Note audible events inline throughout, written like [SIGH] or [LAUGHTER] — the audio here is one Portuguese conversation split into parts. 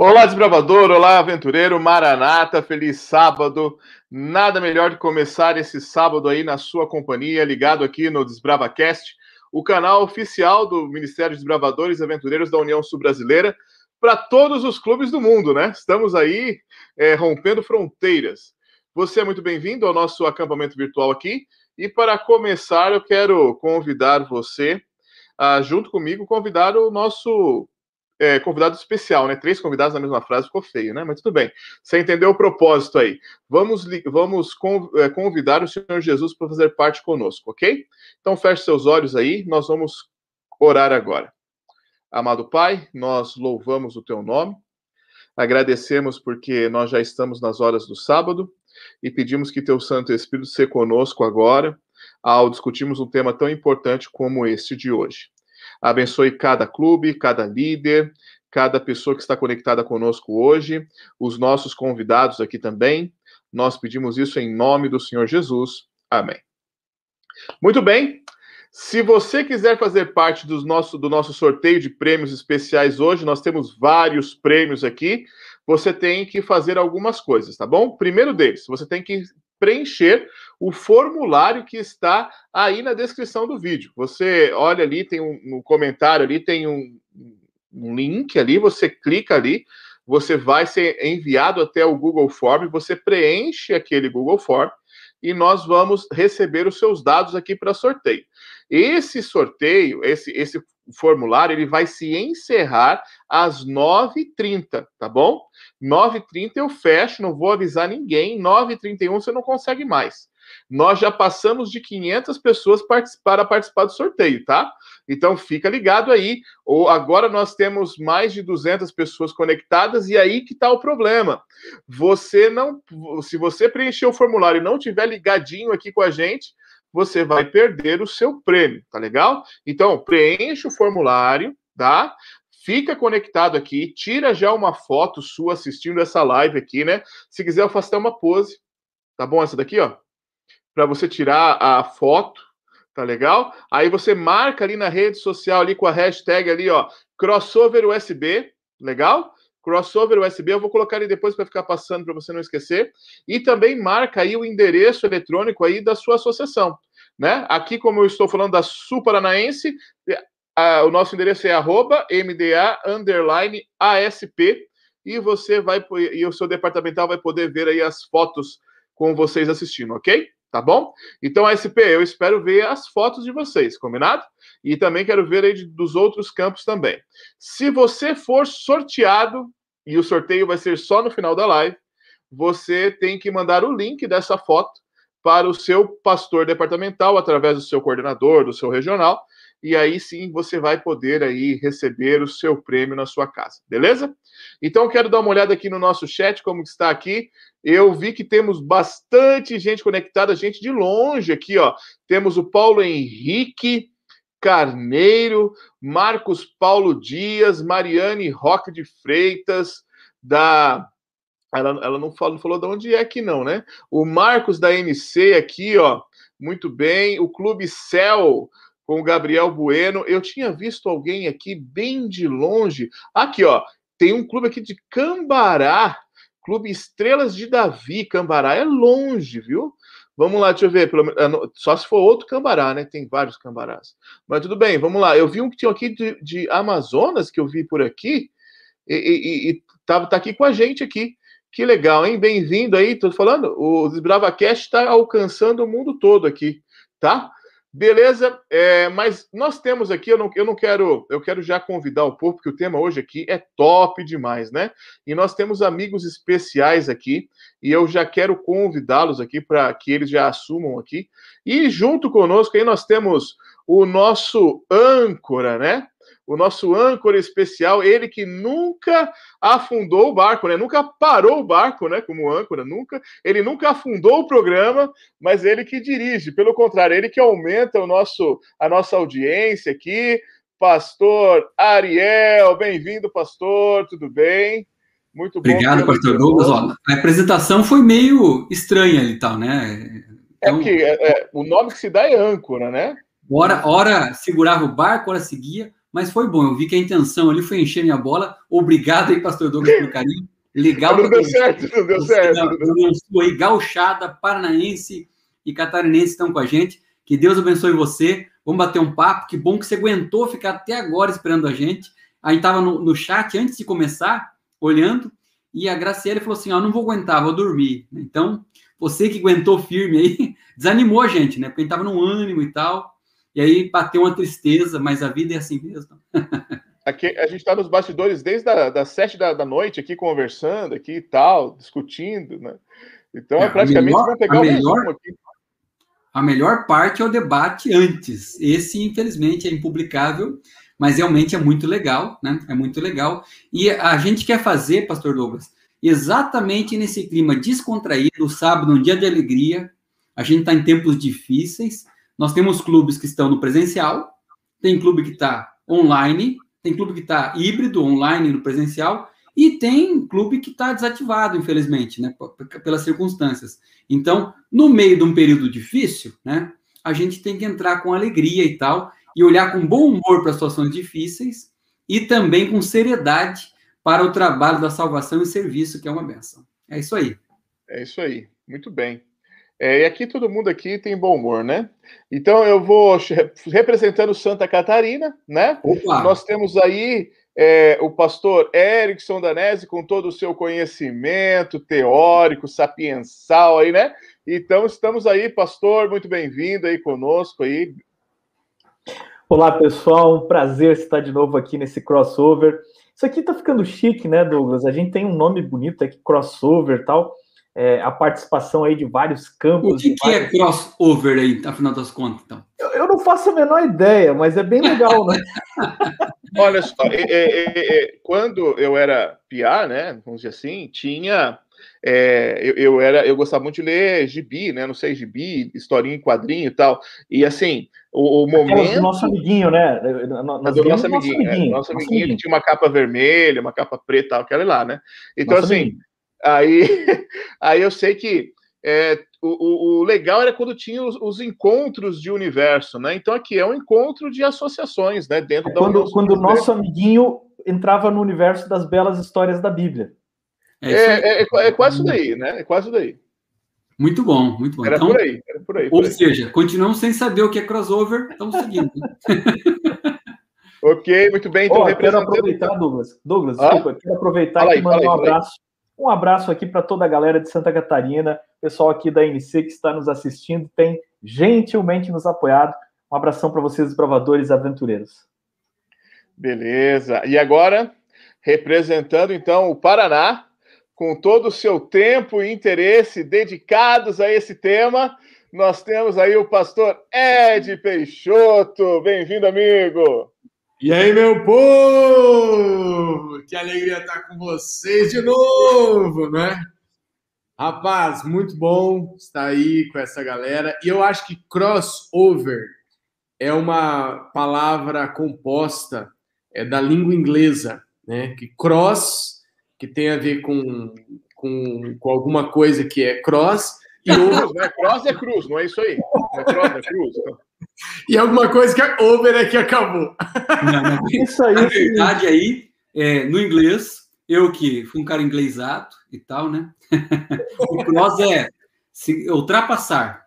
Olá, desbravador, olá, aventureiro, maranata, feliz sábado. Nada melhor de começar esse sábado aí na sua companhia, ligado aqui no DesbravaCast, o canal oficial do Ministério dos Desbravadores e Aventureiros da União Sul-Brasileira, para todos os clubes do mundo, né? Estamos aí é, rompendo fronteiras. Você é muito bem-vindo ao nosso acampamento virtual aqui. E para começar, eu quero convidar você, a, junto comigo, convidar o nosso é, convidado especial, né? Três convidados na mesma frase ficou feio, né? Mas tudo bem. Você entendeu o propósito aí. Vamos, vamos é, convidar o Senhor Jesus para fazer parte conosco, ok? Então feche seus olhos aí, nós vamos orar agora. Amado Pai, nós louvamos o teu nome, agradecemos porque nós já estamos nas horas do sábado e pedimos que teu Santo Espírito seja conosco agora ao discutirmos um tema tão importante como este de hoje. Abençoe cada clube, cada líder, cada pessoa que está conectada conosco hoje, os nossos convidados aqui também. Nós pedimos isso em nome do Senhor Jesus. Amém. Muito bem. Se você quiser fazer parte do nosso, do nosso sorteio de prêmios especiais hoje, nós temos vários prêmios aqui. Você tem que fazer algumas coisas, tá bom? Primeiro deles, você tem que preencher o formulário que está aí na descrição do vídeo. Você olha ali, tem um no comentário ali, tem um, um link ali, você clica ali, você vai ser enviado até o Google Form, você preenche aquele Google Form e nós vamos receber os seus dados aqui para sorteio. Esse sorteio, esse, esse formulário, ele vai se encerrar às 9h30, tá bom? 9h30 eu fecho, não vou avisar ninguém. 9h31 você não consegue mais. Nós já passamos de 500 pessoas para participar do sorteio, tá? Então fica ligado aí. Ou agora nós temos mais de 200 pessoas conectadas e aí que está o problema. Você não, se você preencher o formulário e não tiver ligadinho aqui com a gente, você vai perder o seu prêmio, tá legal? Então preencha o formulário, tá? Fica conectado aqui, tira já uma foto sua assistindo essa live aqui, né? Se quiser, eu faço até uma pose. Tá bom essa daqui, ó? Para você tirar a foto, tá legal? Aí você marca ali na rede social ali com a hashtag ali, ó, crossover USB, legal? Crossover USB, eu vou colocar ali depois para ficar passando para você não esquecer. E também marca aí o endereço eletrônico aí da sua associação, né? Aqui, como eu estou falando da Sul Paranaense, a, o nosso endereço é arroba MDA underline ASP e você vai e o seu departamental vai poder ver aí as fotos com vocês assistindo, ok? Tá bom? Então, ASP, eu espero ver as fotos de vocês, combinado? E também quero ver aí dos outros campos também. Se você for sorteado, e o sorteio vai ser só no final da live, você tem que mandar o link dessa foto para o seu pastor departamental, através do seu coordenador, do seu regional, e aí sim você vai poder aí receber o seu prêmio na sua casa, beleza? Então quero dar uma olhada aqui no nosso chat como está aqui. Eu vi que temos bastante gente conectada, gente de longe aqui, ó. Temos o Paulo Henrique Carneiro, Marcos Paulo Dias, Mariane Roque de Freitas, da ela, ela não, falou, não falou de onde é que não, né? O Marcos da NC aqui, ó, muito bem. O Clube Céu, com o Gabriel Bueno. Eu tinha visto alguém aqui bem de longe. Aqui, ó, tem um clube aqui de Cambará, Clube Estrelas de Davi. Cambará é longe, viu? Vamos lá, deixa eu ver. Ah, só se for outro Cambará, né? Tem vários Cambarás. Mas tudo bem, vamos lá. Eu vi um que tinha aqui de, de Amazonas, que eu vi por aqui, e, e, e tá, tá aqui com a gente aqui. Que legal, hein? Bem-vindo aí, tô falando. O BravaCast está alcançando o mundo todo aqui, tá? Beleza, é, mas nós temos aqui, eu não, eu não quero, eu quero já convidar o povo, porque o tema hoje aqui é top demais, né? E nós temos amigos especiais aqui, e eu já quero convidá-los aqui para que eles já assumam aqui. E junto conosco aí nós temos o nosso âncora, né? O nosso âncora especial, ele que nunca afundou o barco, né? Nunca parou o barco, né? Como âncora, nunca. Ele nunca afundou o programa, mas ele que dirige. Pelo contrário, ele que aumenta o nosso, a nossa audiência aqui. Pastor Ariel, bem-vindo, pastor. Tudo bem? Muito bom. Obrigado, pastor Douglas. Ó, a apresentação foi meio estranha ali, tal, né? Então... É que é, é, o nome que se dá é âncora, né? Hora, hora segurava o barco, hora seguia mas foi bom. Eu vi que a intenção ali foi encher minha bola. Obrigado aí, pastor Douglas, pelo carinho. Legal. Não deu certo, não deu certo. Não aí, gauchada, paranaense e catarinense estão com a gente. Que Deus abençoe você. Vamos bater um papo. Que bom que você aguentou ficar até agora esperando a gente. A gente estava no, no, chat antes de começar, olhando, e a Graciela falou assim: Ó, oh, não vou aguentar, vou dormir. Então, você que aguentou firme aí, [LAUGHS] desanimou a gente, né? Porque a gente estava num ânimo e tal. E aí bateu uma tristeza, mas a vida é assim mesmo. [LAUGHS] Aqui, a gente está nos bastidores desde a, das sete da, da, noite aqui conversando aqui e tal, discutindo, né? Então é, é praticamente melhor, vamos pegar o melhor, aqui. A melhor parte é o debate antes. Esse, infelizmente, é impublicável, mas realmente é muito legal, né? É muito legal. E a gente quer fazer, Pastor Douglas, exatamente nesse clima descontraído, sábado, um dia de alegria. A gente está em tempos difíceis. Nós temos clubes que estão no presencial, tem clube que está online, tem clube que está híbrido, online no presencial, e tem clube que está desativado, infelizmente, né, pelas circunstâncias. Então, no meio de um período difícil, né, a gente tem que entrar com alegria e tal, e olhar com bom humor para situações difíceis, e também com seriedade para o trabalho da salvação e serviço, que é uma benção. É isso aí. É isso aí. Muito bem. É, e aqui todo mundo aqui tem bom humor, né? Então eu vou representando Santa Catarina, né? Opa. Nós temos aí é, o pastor Erickson Danese com todo o seu conhecimento teórico, sapiensal aí, né? Então estamos aí, pastor, muito bem-vindo aí conosco aí. Olá, pessoal, um prazer estar de novo aqui nesse crossover. Isso aqui tá ficando chique, né, Douglas? A gente tem um nome bonito aqui, crossover e tal é, a participação aí de vários campos. O que, que é vários... é crossover aí, afinal das contas, então? Eu, eu, não faço a menor ideia, mas é bem legal, né? [LAUGHS] Olha só, é, é, é, quando eu era piá, né, vamos dizer assim, tinha... É, eu, eu, era, eu gostava muito de ler gibi, né? Não sei, gibi, historinha em quadrinho e tal. E assim, o, o momento. do nosso amiguinho, né? Nós do nosso amiguinho, nosso amiguinho, é, nosso amiguinho, que tinha uma capa vermelha, uma capa preta e tal, aquela lá, né? Então, nosso assim, amiguinho. Aí, [LAUGHS] aí eu sei que é, o, o, legal era quando tinha os, os, encontros de universo, né? Então aqui é um encontro de associações, né? Dentro da quando, quando o nosso amiguinho entrava no universo das belas histórias da Bíblia. É, é, é, é quase isso daí, né? É quase daí. Muito bom, muito bom. Era então, por aí, era por aí. Por ou aí. seja, continuamos sem saber o que é crossover, estamos seguindo. [LAUGHS] ok, muito bem. Então, oh, quero aproveitar, Douglas. Douglas, ah? desculpa, quero aproveitar e mandar um abraço um abraço aqui para toda a galera de Santa Catarina, pessoal aqui da NC que está nos assistindo, tem gentilmente nos apoiado. Um abração para vocês, provadores aventureiros. Beleza. E agora, representando então o Paraná, com todo o seu tempo e interesse dedicados a esse tema, nós temos aí o pastor Ed Peixoto. Bem-vindo, amigo. E aí, meu povo! Que alegria estar com vocês de novo, né? Rapaz, muito bom estar aí com essa galera. E eu acho que crossover é uma palavra composta é da língua inglesa, né? Que cross, que tem a ver com, com, com alguma coisa que é cross, e [LAUGHS] over, né? Cross é cruz, não é isso aí. É cross é cruz. Então. E alguma coisa que é over é que acabou. Não. [LAUGHS] Isso aí, Na verdade, aí, é, no inglês, eu que fui um cara inglesado e tal, né? [LAUGHS] o cross é se, ultrapassar.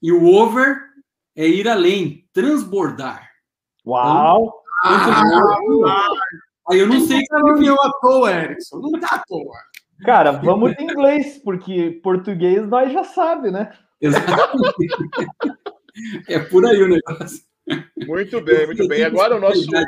E o over é ir além, transbordar. Uau! Então, ah, aí eu não sei se não à toa, Erickson. Não tá à toa. Cara, vamos de inglês, porque português nós já sabe, né? Exatamente. [LAUGHS] É por aí o negócio. Muito bem, muito bem. Agora o nosso. Né?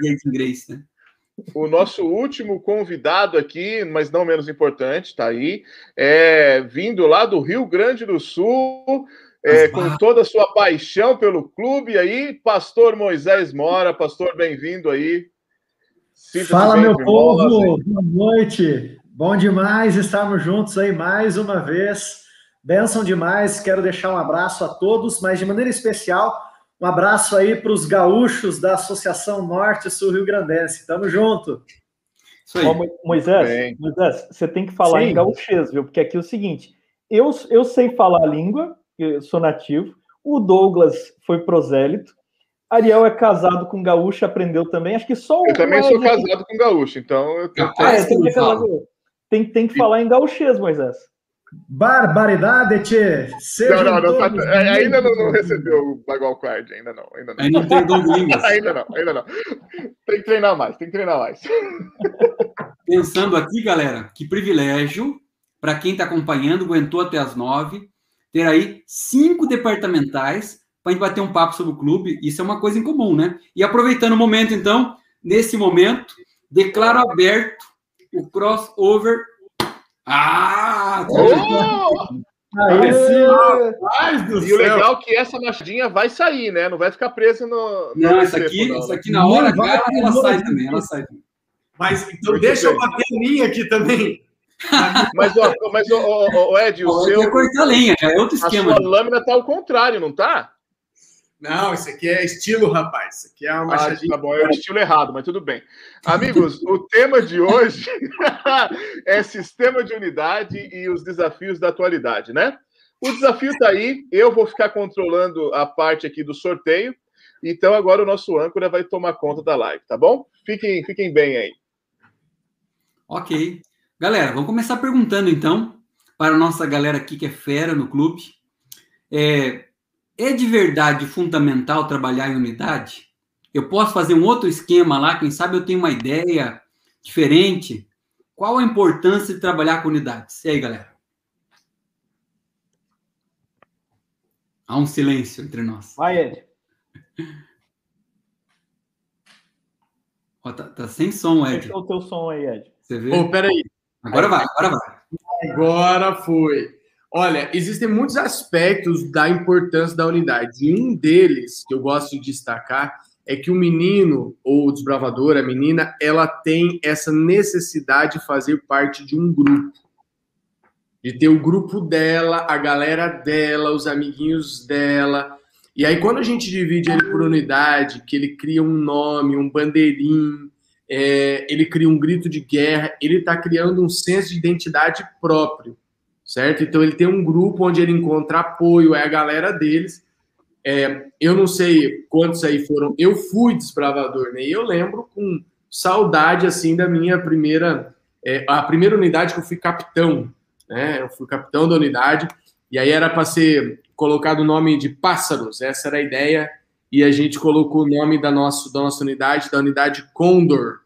O nosso último convidado aqui, mas não menos importante, está aí, é vindo lá do Rio Grande do Sul, é, com toda a sua paixão pelo clube aí, Pastor Moisés Mora. Pastor, bem-vindo aí. Fala, meu povo, boa noite. Bom demais estarmos juntos aí mais uma vez. Benção demais, quero deixar um abraço a todos, mas de maneira especial, um abraço aí para os gaúchos da Associação Norte Sul Rio Grandense. Tamo junto. Moisés, Moisés, você tem que falar Sim. em gaúchês, viu? Porque aqui é o seguinte, eu, eu sei falar a língua, eu sou nativo, o Douglas foi prosélito, Ariel é casado com gaúcho, aprendeu também. Acho que só o. Eu também sou casado com gaúcho, então eu tenho ah, é, tem, que tem, tem que falar em gauchês, Moisés. Barbaridade, tchê! Não, não, não, tá, é, ainda não, não, recebeu o Bagual Card, ainda não. Ainda não, ainda não tem Douglas. [LAUGHS] ainda não, ainda não. Tem que treinar mais, tem que treinar mais. [LAUGHS] Pensando aqui, galera, que privilégio para quem está acompanhando, aguentou até as nove, ter aí cinco departamentais para a gente bater um papo sobre o clube. Isso é uma coisa em comum, né? E aproveitando o momento, então, nesse momento, declaro aberto o crossover ah! Oh! Aí, e o legal é que essa machadinha vai sair, né? Não vai ficar presa no. Não, essa aqui, não. essa aqui na hora H, ela sai também, ela sai também. Mas então deixa eu bater a linha aqui também. [LAUGHS] mas, ó, mas ó, ó, ó Ed, o seu. cortar lenha, já é outro esquema. A sua lâmina tá ao contrário, não tá? Não, isso aqui é estilo, rapaz. Isso aqui é uma machadinha. Ah, tá bom, é o estilo errado, mas tudo bem. Amigos, o tema de hoje [LAUGHS] é sistema de unidade e os desafios da atualidade, né? O desafio está aí, eu vou ficar controlando a parte aqui do sorteio, então agora o nosso âncora vai tomar conta da live, tá bom? Fiquem, fiquem bem aí. Ok. Galera, vamos começar perguntando então para a nossa galera aqui que é fera no clube. É, é de verdade fundamental trabalhar em unidade? Eu posso fazer um outro esquema lá, quem sabe eu tenho uma ideia diferente. Qual a importância de trabalhar com unidades? E aí, galera? Há um silêncio entre nós. Vai, Ed. Ó, tá, tá, sem som, Ed. Deixa o teu som aí, Ed. Você vê? Oh, peraí. Agora vai, agora vai. Agora foi. Olha, existem muitos aspectos da importância da unidade. Um deles que eu gosto de destacar é que o menino ou o desbravador, a menina, ela tem essa necessidade de fazer parte de um grupo. De ter o grupo dela, a galera dela, os amiguinhos dela. E aí, quando a gente divide ele por unidade, que ele cria um nome, um bandeirinho, é, ele cria um grito de guerra, ele está criando um senso de identidade próprio certo? Então ele tem um grupo onde ele encontra apoio, é a galera deles. É, eu não sei quantos aí foram. Eu fui desbravador, né? E eu lembro com saudade assim da minha primeira, é, a primeira unidade que eu fui capitão, né? Eu fui capitão da unidade e aí era para ser colocado o nome de pássaros. Essa era a ideia e a gente colocou o nome da nossa da nossa unidade, da unidade Condor,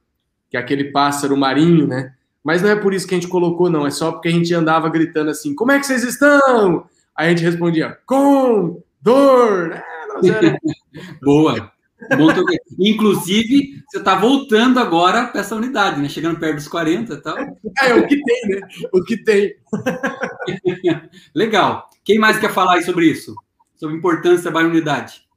que é aquele pássaro marinho, né? Mas não é por isso que a gente colocou, não. É só porque a gente andava gritando assim: como é que vocês estão? Aí a gente respondia: com dor. É, era... [LAUGHS] Boa. Bom, Inclusive, você está voltando agora para essa unidade, né? Chegando perto dos 40 e tal. É, o que tem, né? O que tem. [LAUGHS] Legal. Quem mais quer falar aí sobre isso? Sobre a importância da unidade?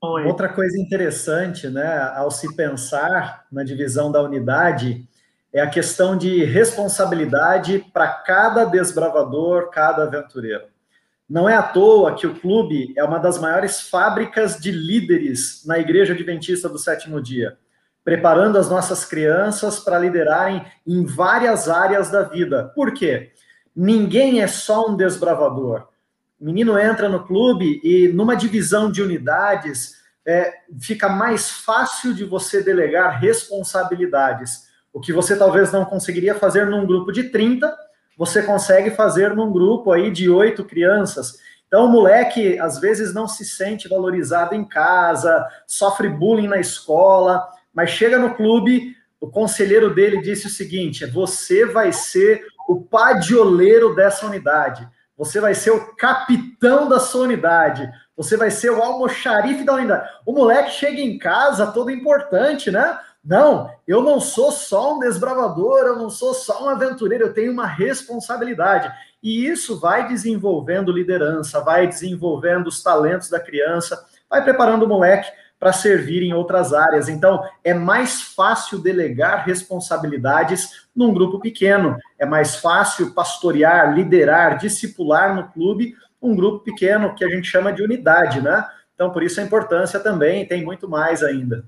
Outra coisa interessante, né, ao se pensar na divisão da unidade, é a questão de responsabilidade para cada desbravador, cada aventureiro. Não é à toa que o clube é uma das maiores fábricas de líderes na Igreja Adventista do Sétimo Dia, preparando as nossas crianças para liderarem em várias áreas da vida. Por quê? Ninguém é só um desbravador. O menino entra no clube e, numa divisão de unidades, é, fica mais fácil de você delegar responsabilidades o que você talvez não conseguiria fazer num grupo de 30, você consegue fazer num grupo aí de oito crianças. Então, o moleque às vezes não se sente valorizado em casa, sofre bullying na escola, mas chega no clube, o conselheiro dele disse o seguinte: você vai ser o padioleiro dessa unidade, você vai ser o capitão da sua unidade, você vai ser o almoxarife da unidade. O moleque chega em casa todo importante, né? Não, eu não sou só um desbravador, eu não sou só um aventureiro, eu tenho uma responsabilidade. E isso vai desenvolvendo liderança, vai desenvolvendo os talentos da criança, vai preparando o moleque para servir em outras áreas. Então, é mais fácil delegar responsabilidades num grupo pequeno, é mais fácil pastorear, liderar, discipular no clube um grupo pequeno que a gente chama de unidade, né? Então, por isso a importância também, tem muito mais ainda.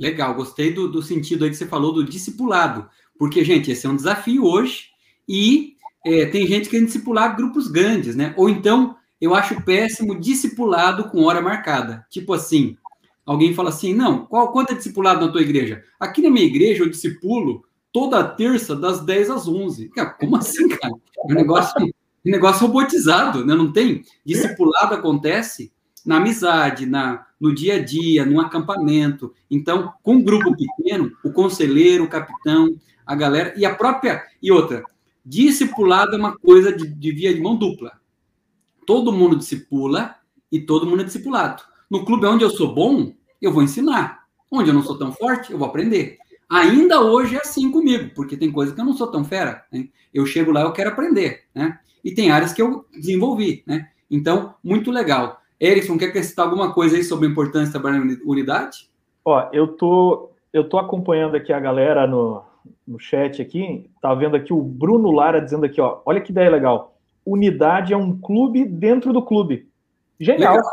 Legal, gostei do, do sentido aí que você falou do discipulado, porque, gente, esse é um desafio hoje e é, tem gente querendo discipular grupos grandes, né? Ou então, eu acho péssimo discipulado com hora marcada. Tipo assim, alguém fala assim, não, qual, quanto é discipulado na tua igreja? Aqui na minha igreja eu discipulo toda terça das 10 às 11. Cara, como assim, cara? É um negócio, um negócio robotizado, né? Não tem? Discipulado acontece na amizade, na, no dia a dia, no acampamento. Então, com um grupo pequeno, o conselheiro, o capitão, a galera, e a própria. E outra, discipulado é uma coisa de, de via de mão dupla. Todo mundo discipula e todo mundo é discipulado. No clube onde eu sou bom, eu vou ensinar. Onde eu não sou tão forte, eu vou aprender. Ainda hoje é assim comigo, porque tem coisas que eu não sou tão fera. Né? Eu chego lá, eu quero aprender, né? E tem áreas que eu desenvolvi, né? Então, muito legal. Erickson, quer acrescentar alguma coisa aí sobre a importância de trabalhar em unidade? Ó, eu tô, eu tô acompanhando aqui a galera no, no chat aqui, tá vendo aqui o Bruno Lara dizendo aqui, ó, olha que ideia legal. Unidade é um clube dentro do clube. Genial. Legal.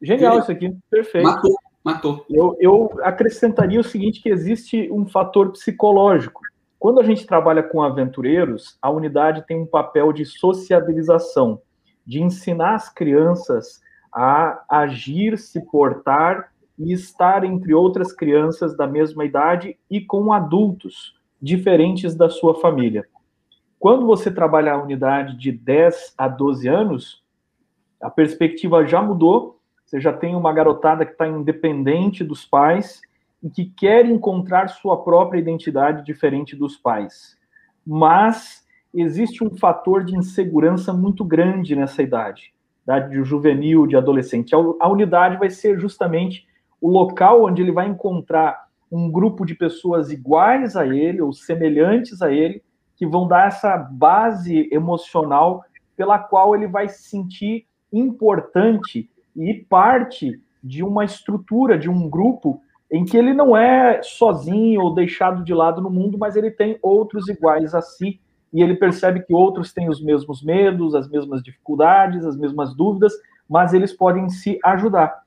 Genial isso aqui, perfeito. Matou, matou. Eu, eu acrescentaria o seguinte, que existe um fator psicológico. Quando a gente trabalha com aventureiros, a unidade tem um papel de sociabilização, de ensinar as crianças a agir, se portar e estar entre outras crianças da mesma idade e com adultos diferentes da sua família. Quando você trabalha a unidade de 10 a 12 anos, a perspectiva já mudou. Você já tem uma garotada que está independente dos pais e que quer encontrar sua própria identidade diferente dos pais. Mas existe um fator de insegurança muito grande nessa idade, de juvenil, de adolescente. A unidade vai ser justamente o local onde ele vai encontrar um grupo de pessoas iguais a ele ou semelhantes a ele, que vão dar essa base emocional pela qual ele vai se sentir importante e parte de uma estrutura, de um grupo em que ele não é sozinho ou deixado de lado no mundo, mas ele tem outros iguais a si e ele percebe que outros têm os mesmos medos, as mesmas dificuldades, as mesmas dúvidas, mas eles podem se ajudar.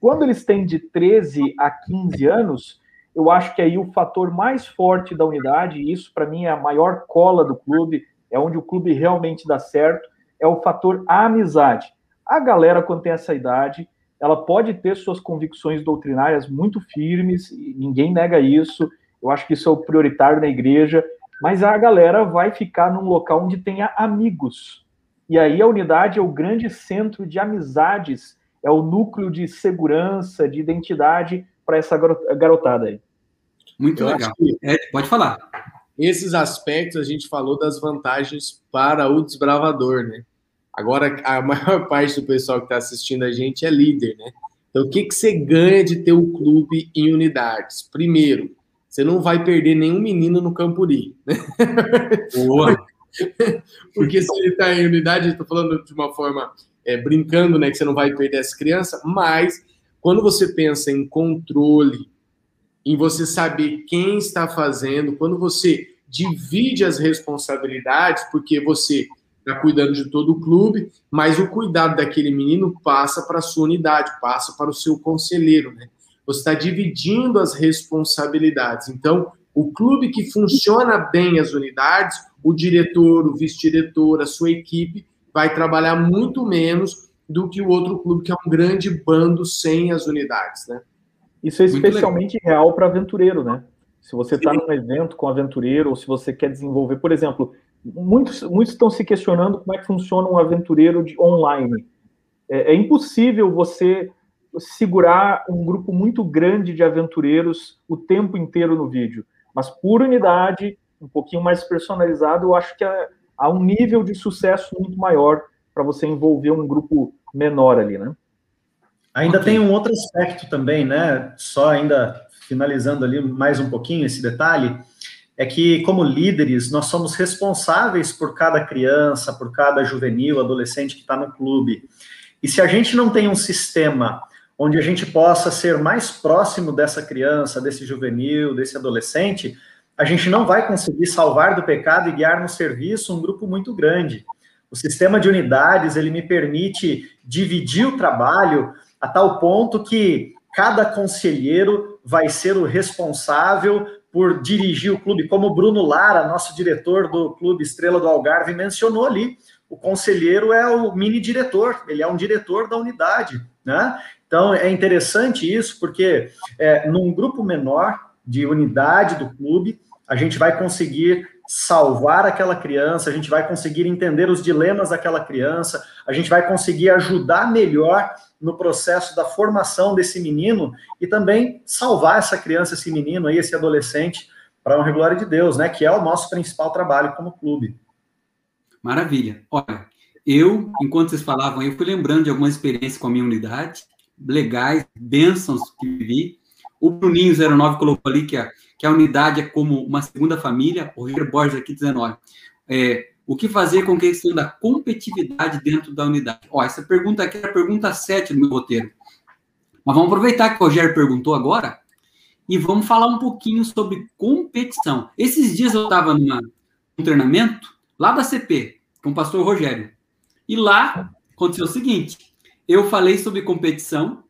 Quando eles têm de 13 a 15 anos, eu acho que aí o fator mais forte da unidade, e isso para mim é a maior cola do clube, é onde o clube realmente dá certo, é o fator amizade. A galera, quando tem essa idade, ela pode ter suas convicções doutrinárias muito firmes, ninguém nega isso, eu acho que isso é o prioritário na igreja, mas a galera vai ficar num local onde tenha amigos. E aí a unidade é o grande centro de amizades, é o núcleo de segurança, de identidade para essa garotada aí. Muito Eu legal. É, pode falar. Esses aspectos a gente falou das vantagens para o desbravador, né? Agora, a [LAUGHS] maior parte do pessoal que está assistindo a gente é líder, né? Então, o que, que você ganha de ter o clube em unidades? Primeiro, você não vai perder nenhum menino no Campuri. Né? Boa! [LAUGHS] Porque se ele está em unidade, estou falando de uma forma é, brincando, né? Que você não vai perder as crianças, mas quando você pensa em controle, em você saber quem está fazendo, quando você divide as responsabilidades, porque você está cuidando de todo o clube, mas o cuidado daquele menino passa para a sua unidade, passa para o seu conselheiro, né? Você está dividindo as responsabilidades. Então, o clube que funciona bem as unidades, o diretor, o vice-diretor, a sua equipe, vai trabalhar muito menos do que o outro clube, que é um grande bando sem as unidades, né? Isso é especialmente real para aventureiro, né? Se você está num evento com aventureiro, ou se você quer desenvolver, por exemplo, muitos, muitos estão se questionando como é que funciona um aventureiro de online. É, é, impossível você segurar um grupo muito grande de aventureiros o tempo inteiro no vídeo. Mas por unidade, um pouquinho mais personalizado, eu acho que há, há um nível de sucesso muito maior para você envolver um grupo menor ali, né? Ainda okay. tem um outro aspecto também, né? Só ainda finalizando ali mais um pouquinho esse detalhe é que, como líderes, nós somos responsáveis por cada criança, por cada juvenil, adolescente que está no clube. E se a gente não tem um sistema onde a gente possa ser mais próximo dessa criança, desse juvenil, desse adolescente, a gente não vai conseguir salvar do pecado e guiar no serviço um grupo muito grande. O sistema de unidades, ele me permite dividir o trabalho a tal ponto que cada conselheiro vai ser o responsável por dirigir o clube, como o Bruno Lara, nosso diretor do Clube Estrela do Algarve, mencionou ali. O conselheiro é o mini diretor, ele é um diretor da unidade, né? Então, é interessante isso, porque é, num grupo menor de unidade do clube, a gente vai conseguir salvar aquela criança, a gente vai conseguir entender os dilemas daquela criança, a gente vai conseguir ajudar melhor no processo da formação desse menino e também salvar essa criança, esse menino aí, esse adolescente para uma glória de Deus, né? Que é o nosso principal trabalho como clube. Maravilha. Olha, eu, enquanto vocês falavam, eu fui lembrando de algumas experiências com a minha unidade, legais, bênçãos que vivi. O Bruninho 09 colocou ali que a, que a unidade é como uma segunda família. O Rogério Borges aqui dizendo, olha, é, o que fazer com a questão da competitividade dentro da unidade? Ó, essa pergunta aqui é a pergunta 7 do meu roteiro. Mas vamos aproveitar que o Rogério perguntou agora e vamos falar um pouquinho sobre competição. Esses dias eu estava num treinamento lá da CP, com o pastor Rogério. E lá aconteceu o seguinte: eu falei sobre competição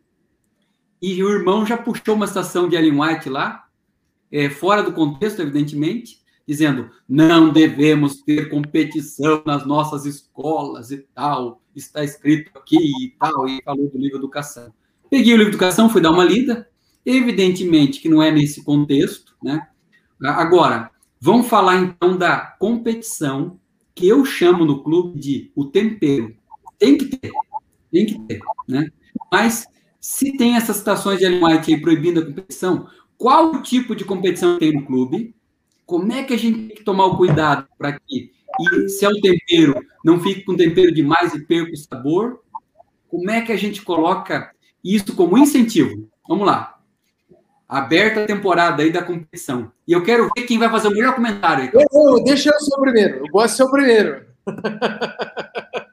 e o irmão já puxou uma estação de Ellen White lá, é, fora do contexto, evidentemente, dizendo não devemos ter competição nas nossas escolas e tal, está escrito aqui e tal, e falou do livro Educação. Peguei o livro Educação, fui dar uma lida, evidentemente que não é nesse contexto, né? Agora, vamos falar então da competição que eu chamo no clube de o tempero. Tem que ter, tem que ter, né? Mas se tem essas situações de White aí proibindo a competição, qual tipo de competição tem no clube? Como é que a gente tem que tomar o cuidado para que, e se é o tempero, não fique com tempero demais e perca o sabor? Como é que a gente coloca isso como incentivo? Vamos lá. Aberta a temporada aí da competição. E eu quero ver quem vai fazer o melhor comentário aí. Eu, deixa eu ser o primeiro. Eu gosto de ser o primeiro. [LAUGHS]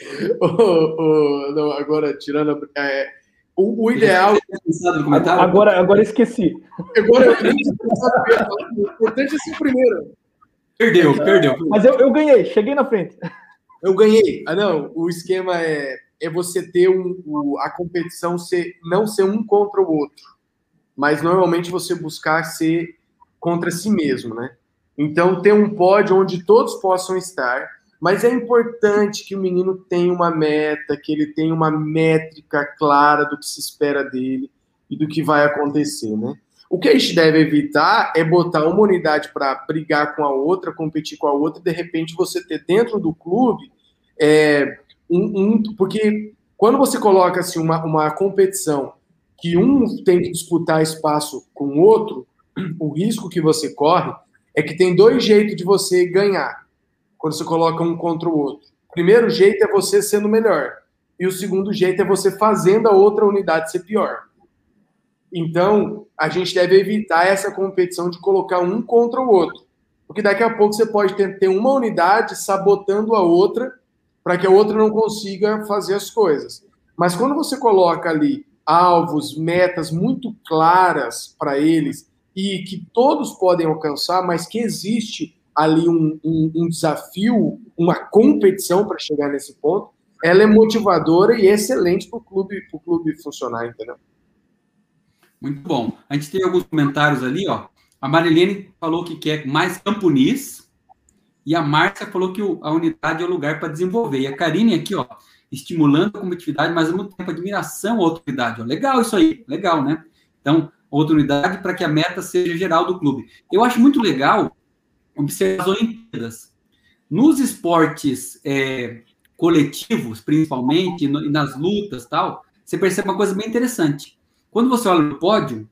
[LAUGHS] oh, oh, não, agora, tirando. A, é, o, o ideal. Agora, agora esqueci. Agora eu O importante é ser o primeiro. Perdeu, perdeu. Mas eu, eu ganhei, cheguei na frente. Eu ganhei. Ah, não. O esquema é, é você ter um, o, a competição ser, não ser um contra o outro, mas normalmente você buscar ser contra si mesmo, né? Então, ter um pódio onde todos possam estar mas é importante que o menino tenha uma meta, que ele tenha uma métrica clara do que se espera dele e do que vai acontecer, né? O que a gente deve evitar é botar uma unidade para brigar com a outra, competir com a outra, e de repente você ter dentro do clube é, um, um, porque quando você coloca assim uma, uma competição que um tem que disputar espaço com o outro, o risco que você corre é que tem dois jeitos de você ganhar quando você coloca um contra o outro. O primeiro jeito é você sendo melhor. E o segundo jeito é você fazendo a outra unidade ser pior. Então, a gente deve evitar essa competição de colocar um contra o outro. Porque daqui a pouco você pode ter, uma unidade sabotando a outra para que a outra não consiga fazer as coisas. Mas quando você coloca ali alvos, metas muito claras para eles e que todos podem alcançar, mas que existe ali um, um, um desafio, uma competição para chegar nesse ponto, ela é motivadora e excelente para o clube, clube funcionar, entendeu? Muito bom. A gente tem alguns comentários ali, ó. A Marilene falou que quer mais camponis e a Márcia falou que a unidade é o lugar para desenvolver. E a Karine aqui, ó, estimulando a competitividade, mas ao mesmo tempo admiração à outra unidade. Ó. Legal isso aí, legal, né? Então, outra unidade para que a meta seja geral do clube. Eu acho muito legal observar as Olimpíadas. Nos esportes é, coletivos, principalmente, no, nas lutas tal, você percebe uma coisa bem interessante. Quando você olha no pódio,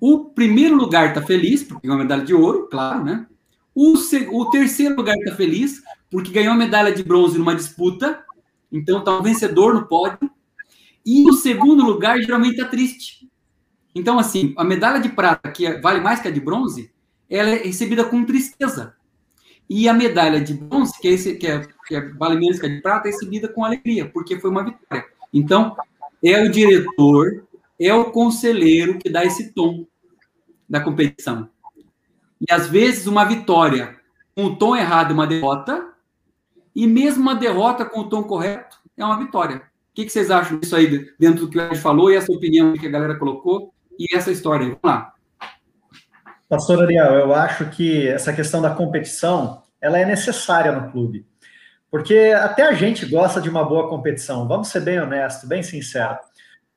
o primeiro lugar está feliz, porque ganhou a medalha de ouro, claro, né? O, o terceiro lugar está feliz, porque ganhou a medalha de bronze numa disputa, então está um vencedor no pódio. E o segundo lugar geralmente está triste. Então, assim, a medalha de prata, que é, vale mais que a de bronze, ela é recebida com tristeza. E a medalha de bronze, que é, esse, que é, que é vale menos que a de prata, é recebida com alegria, porque foi uma vitória. Então, é o diretor, é o conselheiro que dá esse tom da competição. E às vezes uma vitória com o tom errado é uma derrota, e mesmo uma derrota com o tom correto é uma vitória. O que, que vocês acham disso aí, dentro do que o Ed falou e essa opinião que a galera colocou e essa história? Vamos lá. Pastor Ariel, eu acho que essa questão da competição, ela é necessária no clube. Porque até a gente gosta de uma boa competição, vamos ser bem honestos, bem sinceros.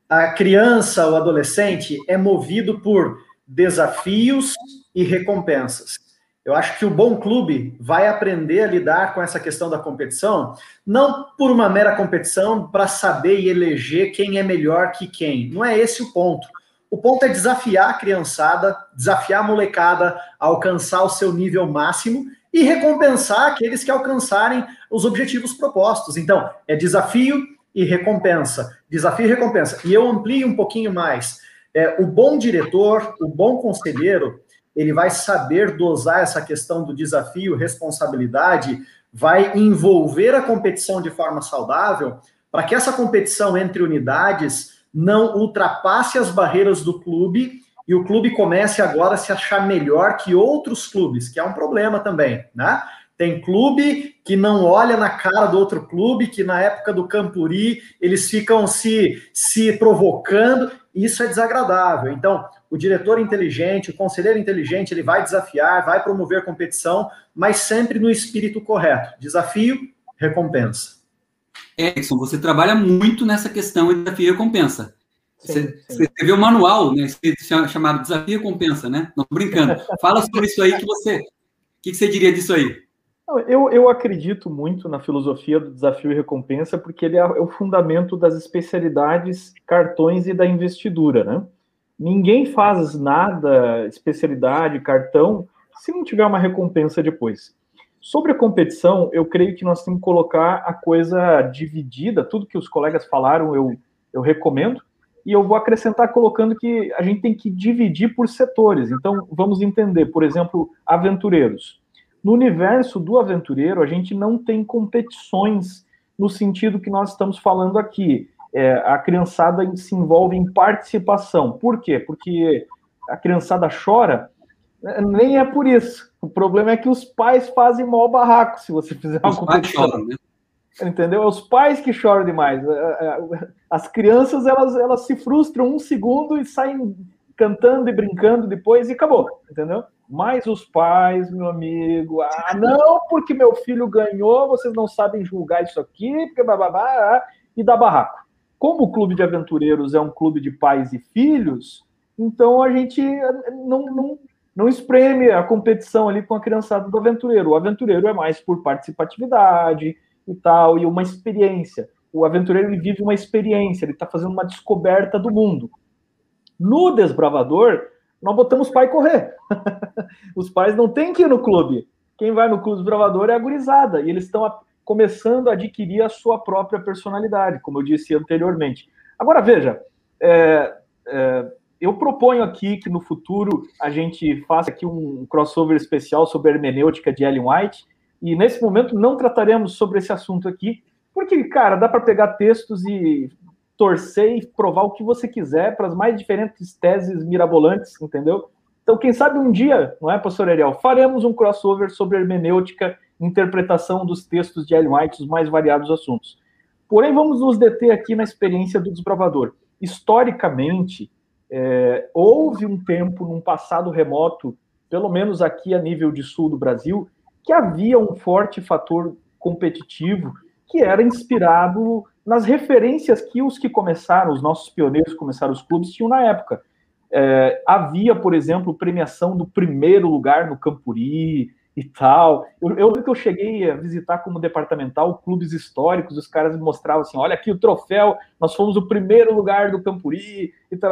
A criança, o adolescente, é movido por desafios e recompensas. Eu acho que o bom clube vai aprender a lidar com essa questão da competição, não por uma mera competição para saber e eleger quem é melhor que quem. Não é esse o ponto. O ponto é desafiar a criançada, desafiar a molecada a alcançar o seu nível máximo e recompensar aqueles que alcançarem os objetivos propostos. Então, é desafio e recompensa. Desafio e recompensa. E eu amplio um pouquinho mais. É, o bom diretor, o bom conselheiro, ele vai saber dosar essa questão do desafio, responsabilidade, vai envolver a competição de forma saudável, para que essa competição entre unidades não ultrapasse as barreiras do clube e o clube comece agora a se achar melhor que outros clubes, que é um problema também, né? Tem clube que não olha na cara do outro clube, que na época do Campuri eles ficam se, se provocando, isso é desagradável. Então, o diretor inteligente, o conselheiro inteligente, ele vai desafiar, vai promover competição, mas sempre no espírito correto. Desafio, recompensa. Edson, você trabalha muito nessa questão de desafio e recompensa. Sim, você, sim. você escreveu um manual, né, chamado Desafio e Recompensa, né? Não brincando. Fala sobre isso aí que você. O que, que você diria disso aí? Eu, eu acredito muito na filosofia do desafio e recompensa, porque ele é o fundamento das especialidades, cartões e da investidura, né? Ninguém faz nada, especialidade, cartão, se não tiver uma recompensa depois. Sobre a competição, eu creio que nós temos que colocar a coisa dividida, tudo que os colegas falaram eu, eu recomendo, e eu vou acrescentar colocando que a gente tem que dividir por setores. Então, vamos entender, por exemplo, aventureiros. No universo do aventureiro, a gente não tem competições no sentido que nós estamos falando aqui. É, a criançada se envolve em participação. Por quê? Porque a criançada chora, né, nem é por isso. O problema é que os pais fazem mal barraco se você fizer uma os competição. Choram, né? Entendeu? É os pais que choram demais. É, é, as crianças elas, elas se frustram um segundo e saem cantando e brincando depois e acabou, entendeu? Mas os pais, meu amigo, ah, não, porque meu filho ganhou, vocês não sabem julgar isso aqui, porque bababá, e dá barraco. Como o clube de aventureiros é um clube de pais e filhos, então a gente não, não, não espreme a competição ali com a criançada do aventureiro. O aventureiro é mais por participatividade e tal, e uma experiência. O aventureiro ele vive uma experiência, ele está fazendo uma descoberta do mundo. No desbravador, nós botamos pai correr. [LAUGHS] Os pais não têm que ir no clube. Quem vai no clube desbravador é a gurizada. E eles estão começando a adquirir a sua própria personalidade, como eu disse anteriormente. Agora, veja, é, é, eu proponho aqui que no futuro a gente faça aqui um crossover especial sobre a hermenêutica de Ellen White, e nesse momento não trataremos sobre esse assunto aqui, porque, cara, dá para pegar textos e torcer e provar o que você quiser para as mais diferentes teses mirabolantes, entendeu? Então, quem sabe um dia, não é, professor Ariel, faremos um crossover sobre hermenêutica, interpretação dos textos de Ellen White, os mais variados assuntos. Porém, vamos nos deter aqui na experiência do desbravador. Historicamente, é, houve um tempo, num passado remoto, pelo menos aqui a nível de sul do Brasil, que havia um forte fator competitivo que era inspirado nas referências que os que começaram, os nossos pioneiros começaram os clubes, tinham na época. É, havia, por exemplo, premiação do primeiro lugar no Campuri e tal. Eu, eu que eu cheguei a visitar como departamental clubes históricos, os caras me mostravam assim: olha aqui o troféu, nós fomos o primeiro lugar do Campuri e tal.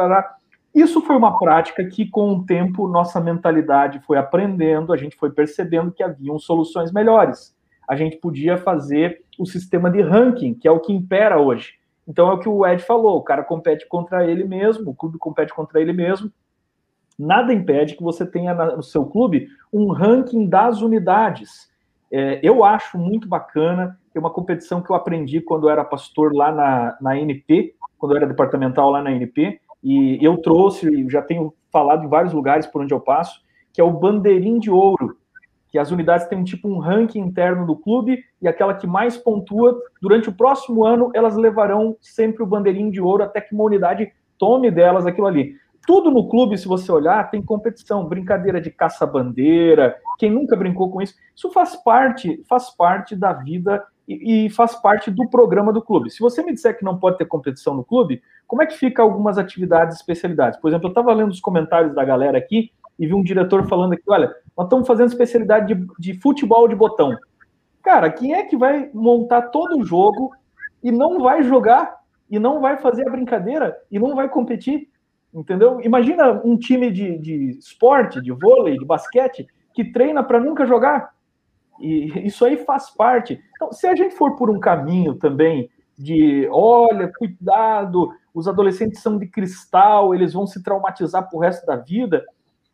Isso foi uma prática que, com o tempo, nossa mentalidade foi aprendendo, a gente foi percebendo que haviam soluções melhores. A gente podia fazer o sistema de ranking, que é o que impera hoje. Então é o que o Ed falou: o cara compete contra ele mesmo, o clube compete contra ele mesmo. Nada impede que você tenha no seu clube um ranking das unidades. É, eu acho muito bacana. É uma competição que eu aprendi quando eu era pastor lá na, na NP, quando eu era departamental lá na NP, e eu trouxe, já tenho falado em vários lugares por onde eu passo, que é o bandeirinho de ouro que as unidades têm tipo um ranking interno do clube e aquela que mais pontua, durante o próximo ano, elas levarão sempre o bandeirinho de ouro até que uma unidade tome delas aquilo ali. Tudo no clube, se você olhar, tem competição, brincadeira de caça-bandeira. Quem nunca brincou com isso? Isso faz parte, faz parte da vida e, faz parte do programa do clube. Se você me disser que não pode ter competição no clube, como é que fica algumas atividades especialidades? Por exemplo, eu estava lendo os comentários da galera aqui e vi um diretor falando aqui: olha, nós estamos fazendo especialidade de, de futebol de botão. Cara, quem é que vai montar todo o jogo e não vai jogar e não vai fazer a brincadeira e não vai competir? Entendeu? Imagina um time de, de esporte, de vôlei, de basquete, que treina para nunca jogar. E isso aí faz parte. Então, se a gente for por um caminho também de, olha, cuidado, os adolescentes são de cristal, eles vão se traumatizar pro resto da vida.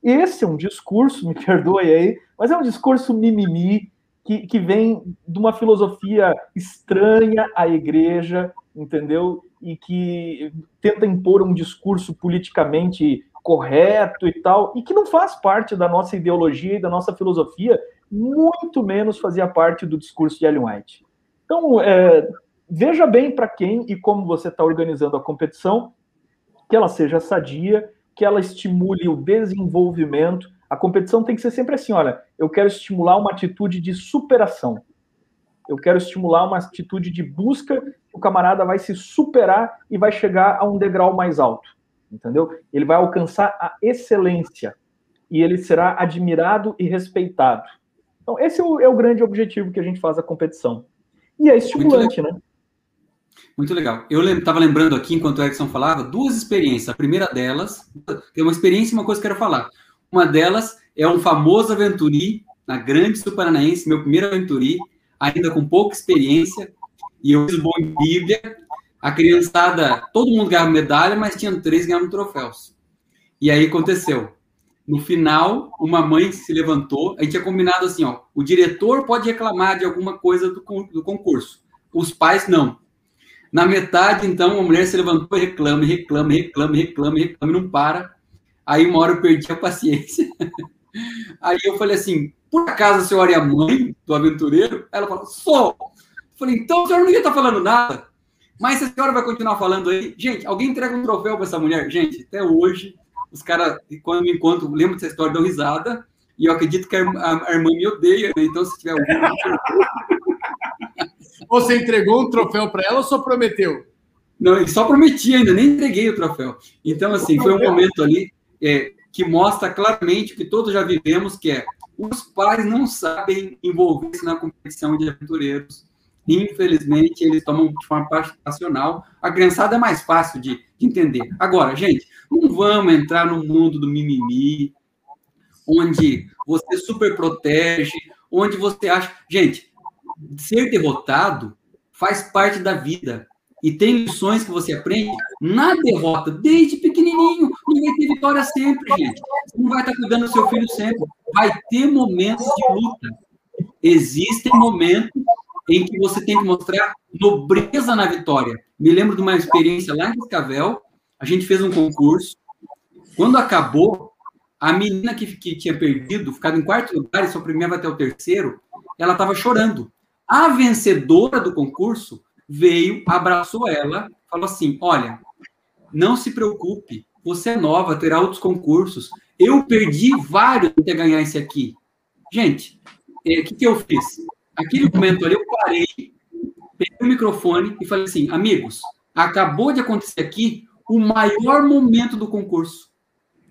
Esse é um discurso, [LAUGHS] me perdoe aí, mas é um discurso mimimi que, que vem de uma filosofia estranha à igreja, entendeu? E que tenta impor um discurso politicamente correto e tal, e que não faz parte da nossa ideologia e da nossa filosofia, muito menos fazia parte do discurso de Ellen White. Então, é, veja bem para quem e como você está organizando a competição, que ela seja sadia, que ela estimule o desenvolvimento. A competição tem que ser sempre assim: olha, eu quero estimular uma atitude de superação. Eu quero estimular uma atitude de busca, o camarada vai se superar e vai chegar a um degrau mais alto, entendeu? Ele vai alcançar a excelência e ele será admirado e respeitado. Então, esse é o, é o grande objetivo que a gente faz a competição. E é estimulante, né? Muito legal. Eu estava lembrando aqui, enquanto o Erickson falava, duas experiências. A primeira delas, tem uma experiência e uma coisa que eu quero falar. Uma delas é um famoso aventuri, na Grande Sul Paranaense, meu primeiro aventuri, ainda com pouca experiência, e eu fiz bom em Bíblia. A criançada, todo mundo ganhava medalha, mas tinha três ganhando troféus. E aí aconteceu. No final, uma mãe se levantou, a gente tinha combinado assim, ó, o diretor pode reclamar de alguma coisa do, do concurso, os pais não. Na metade, então, a mulher se levantou e reclama, reclama, reclama, reclama, reclama, e não para. Aí uma hora eu perdi a paciência. [LAUGHS] Aí eu falei assim: por acaso a senhora é a mãe do aventureiro? Ela falou: sou. Eu falei: então a senhora não ia estar tá falando nada. Mas a senhora vai continuar falando aí. Gente, alguém entrega um troféu para essa mulher? Gente, até hoje, os caras, quando me encontram, lembram dessa história, dão risada. E eu acredito que a, a, a irmã me odeia, né? Então, se tiver algum. [LAUGHS] Você entregou um troféu para ela ou só prometeu? Não, só prometi ainda, nem entreguei o troféu. Então, assim, foi um momento ali é, que mostra claramente que todos já vivemos, que é os pais não sabem envolver-se na competição de aventureiros. Infelizmente, eles tomam de forma passional. A criançada é mais fácil de, de entender. Agora, gente, não vamos entrar no mundo do mimimi, onde você super protege, onde você acha. Gente, ser derrotado faz parte da vida. E tem lições que você aprende na derrota, desde pequenininho. Não vai ter vitória sempre, gente. Você não vai estar cuidando do seu filho sempre. Vai ter momentos de luta. Existem momentos em que você tem que mostrar nobreza na vitória. Me lembro de uma experiência lá em Cascavel. A gente fez um concurso. Quando acabou, a menina que, que tinha perdido, ficado em quarto lugar e só premiava até o terceiro, ela estava chorando. A vencedora do concurso veio, abraçou ela, falou assim: Olha, não se preocupe, você é nova, terá outros concursos. Eu perdi vários até ganhar esse aqui. Gente, o é, que, que eu fiz? Aquele momento ali, eu parei, peguei o microfone e falei assim: Amigos, acabou de acontecer aqui o maior momento do concurso.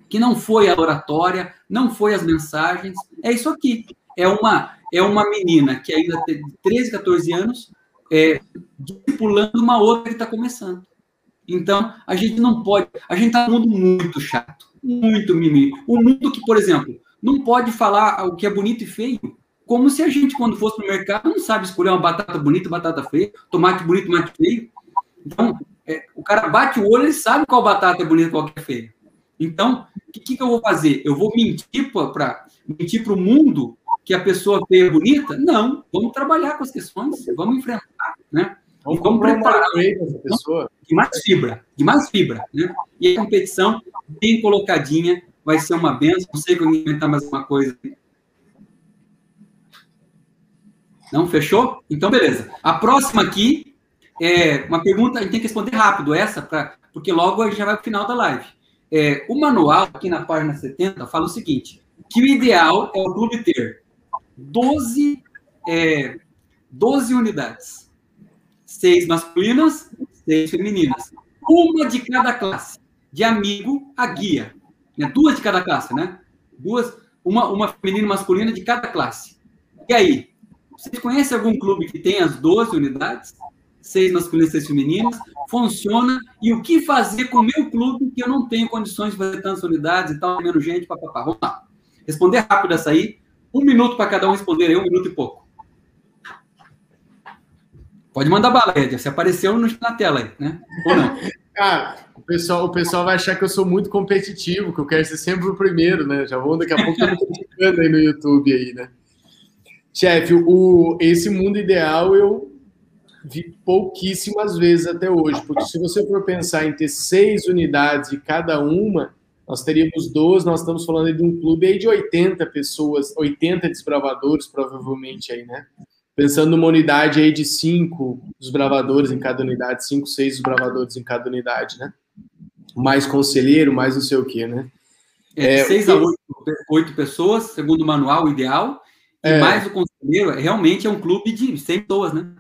Que não foi a oratória, não foi as mensagens, é isso aqui. É uma é uma menina que ainda tem 13, 14 anos, é, uma outra que está começando. Então, a gente não pode. A gente está num mundo muito chato, muito mimimi. O mundo que, por exemplo, não pode falar o que é bonito e feio, como se a gente, quando fosse no mercado, não sabe escolher uma batata bonita batata feia, tomate bonito tomate feio. Então, é, o cara bate o olho e sabe qual batata é bonita e qual é feia. Então, o que, que, eu vou fazer? Eu vou mentir para mentir para o mundo que a pessoa feia é bonita? Não, vamos trabalhar com as questões, vamos enfrentar, né? Vamos, vamos preparar essa pessoa. de mais fibra, de mais fibra, né? E a competição bem colocadinha vai ser uma benção. Não sei como inventar mais uma coisa. Não fechou? Então beleza. A próxima aqui é uma pergunta, a gente tem que responder rápido essa, pra, porque logo a gente já vai para o final da live. É, o manual, aqui na página 70, fala o seguinte: que o ideal é o clube ter 12 é, 12 unidades. Seis masculinas, seis femininas. Uma de cada classe. De amigo a guia. Né? Duas de cada classe, né? Duas, uma, uma feminina e masculina de cada classe. E aí? Vocês conhecem algum clube que tem as 12 unidades? Seis masculinas, seis femininas? Funciona? E o que fazer com o meu clube que eu não tenho condições de fazer tantas unidades e tal, menos gente, papapá. Vamos lá. Responder rápido essa aí. Um minuto para cada um responder aí, um minuto e pouco. Pode mandar bala, Ed. Se apareceu na tela aí, né? Ou não? [LAUGHS] Cara, o pessoal, o pessoal vai achar que eu sou muito competitivo, que eu quero ser sempre o primeiro, né? Já vou daqui a pouco [LAUGHS] criticando aí no YouTube aí, né? Chefe, o, esse mundo ideal eu vi pouquíssimas vezes até hoje, porque se você for pensar em ter seis unidades de cada uma, nós teríamos 12, nós estamos falando de um clube aí de 80 pessoas, 80 desbravadores, provavelmente aí, né? Pensando numa unidade aí de cinco desbravadores em cada unidade, cinco, seis desbravadores em cada unidade, né? Mais conselheiro, mais não sei o quê, né? É, é seis a oito, oito pessoas, segundo o manual ideal, e é, mais o conselheiro, realmente é um clube de 100 pessoas, né?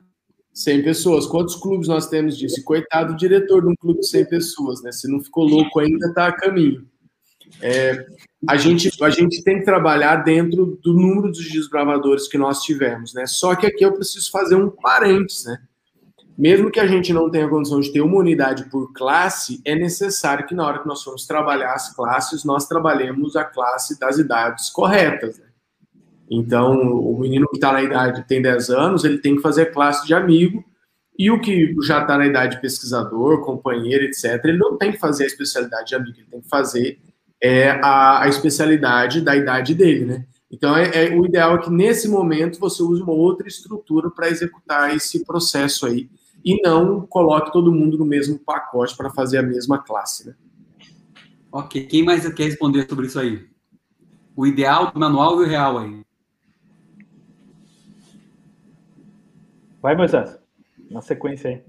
100 pessoas. Quantos clubes nós temos disso? Coitado do diretor de um clube de 100 pessoas, né? Se não ficou louco ainda, está a caminho. É, a, gente, a gente tem que trabalhar dentro do número dos desbravadores que nós tivemos, né? Só que aqui eu preciso fazer um parênteses, né? Mesmo que a gente não tenha condição de ter uma unidade por classe, é necessário que na hora que nós formos trabalhar as classes, nós trabalhemos a classe das idades corretas, né? Então, o menino que está na idade, tem 10 anos, ele tem que fazer classe de amigo, e o que já está na idade de pesquisador, companheiro, etc., ele não tem que fazer a especialidade de amigo, ele tem que fazer é, a, a especialidade da idade dele, né? Então, é, é, o ideal é que nesse momento você use uma outra estrutura para executar esse processo aí e não coloque todo mundo no mesmo pacote para fazer a mesma classe, né? Ok, quem mais quer responder sobre isso aí? O ideal do manual e o real aí. Vai, Moisés, na sequência aí.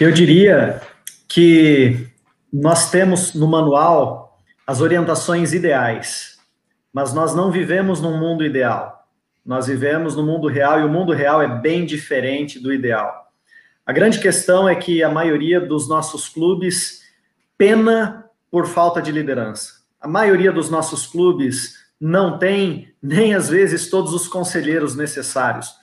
Eu diria que nós temos no manual as orientações ideais, mas nós não vivemos num mundo ideal. Nós vivemos no mundo real e o mundo real é bem diferente do ideal. A grande questão é que a maioria dos nossos clubes pena por falta de liderança. A maioria dos nossos clubes não tem nem às vezes todos os conselheiros necessários.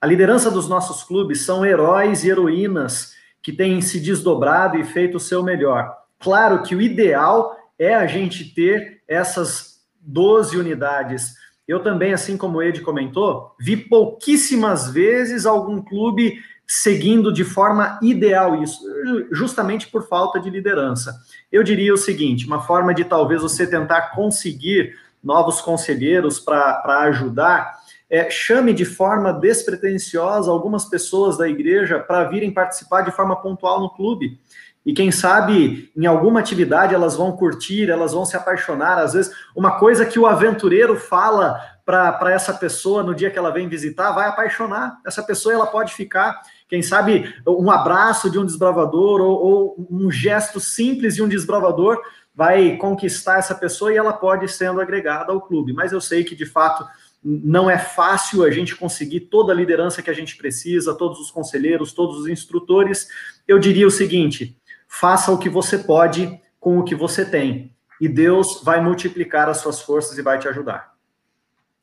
A liderança dos nossos clubes são heróis e heroínas que têm se desdobrado e feito o seu melhor. Claro que o ideal é a gente ter essas 12 unidades. Eu também, assim como o Ed comentou, vi pouquíssimas vezes algum clube seguindo de forma ideal isso, justamente por falta de liderança. Eu diria o seguinte: uma forma de talvez você tentar conseguir novos conselheiros para ajudar é, chame de forma despretensiosa algumas pessoas da igreja para virem participar de forma pontual no clube. E quem sabe em alguma atividade elas vão curtir, elas vão se apaixonar. Às vezes, uma coisa que o aventureiro fala para essa pessoa no dia que ela vem visitar vai apaixonar. Essa pessoa ela pode ficar, quem sabe, um abraço de um desbravador ou, ou um gesto simples de um desbravador vai conquistar essa pessoa e ela pode sendo agregada ao clube. Mas eu sei que de fato não é fácil a gente conseguir toda a liderança que a gente precisa, todos os conselheiros, todos os instrutores. Eu diria o seguinte: faça o que você pode com o que você tem, e Deus vai multiplicar as suas forças e vai te ajudar.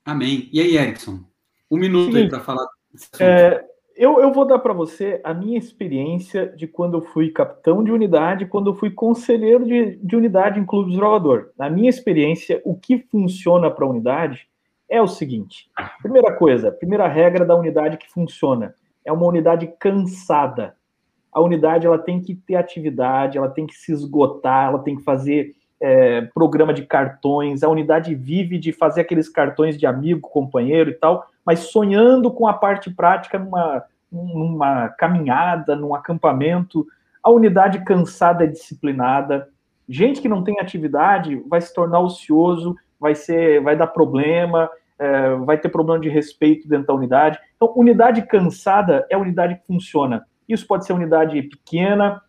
Amém. E aí, Erickson? Um minuto aí para falar. É, eu, eu vou dar para você a minha experiência de quando eu fui capitão de unidade, quando eu fui conselheiro de, de unidade em clube de trovador. Na minha experiência, o que funciona para a unidade é o seguinte: primeira coisa, primeira regra da unidade que funciona é uma unidade cansada. A unidade ela tem que ter atividade, ela tem que se esgotar, ela tem que fazer é, programa de cartões. A unidade vive de fazer aqueles cartões de amigo, companheiro e tal, mas sonhando com a parte prática numa, numa caminhada, num acampamento. A unidade cansada é disciplinada. Gente que não tem atividade vai se tornar ocioso, vai ser, vai dar problema, é, vai ter problema de respeito dentro da unidade. Então, unidade cansada é a unidade que funciona. Isso pode ser unidade pequena,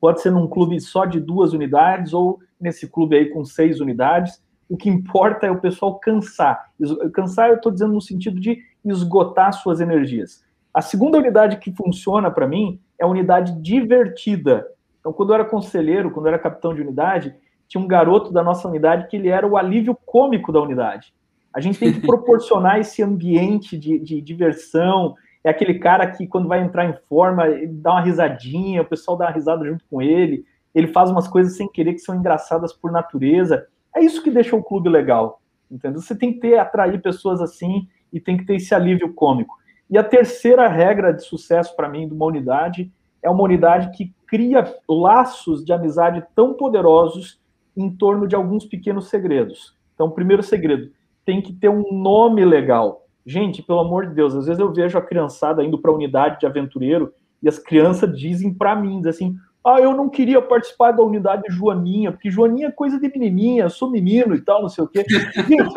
pode ser num clube só de duas unidades, ou nesse clube aí com seis unidades. O que importa é o pessoal cansar. Cansar, eu estou dizendo no sentido de esgotar suas energias. A segunda unidade que funciona para mim é a unidade divertida. Então, quando eu era conselheiro, quando eu era capitão de unidade, tinha um garoto da nossa unidade que ele era o alívio cômico da unidade. A gente tem que [LAUGHS] proporcionar esse ambiente de, de diversão. É aquele cara que, quando vai entrar em forma, dá uma risadinha, o pessoal dá uma risada junto com ele. Ele faz umas coisas sem querer que são engraçadas por natureza. É isso que deixa o clube legal. Entendeu? Você tem que ter, atrair pessoas assim e tem que ter esse alívio cômico. E a terceira regra de sucesso para mim de uma unidade é uma unidade que cria laços de amizade tão poderosos em torno de alguns pequenos segredos. Então, primeiro segredo, tem que ter um nome legal. Gente, pelo amor de Deus, às vezes eu vejo a criançada indo para a unidade de aventureiro e as crianças dizem para mim, assim, ah, eu não queria participar da unidade Joaninha, porque Joaninha é coisa de menininha, sou menino e tal, não sei o quê. [LAUGHS] Gente,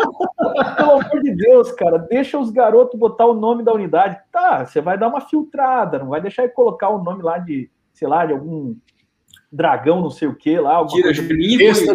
pelo amor de Deus, cara, deixa os garotos botar o nome da unidade. Tá, você vai dar uma filtrada, não vai deixar ele colocar o nome lá de, sei lá, de algum dragão, não sei o quê lá. Tira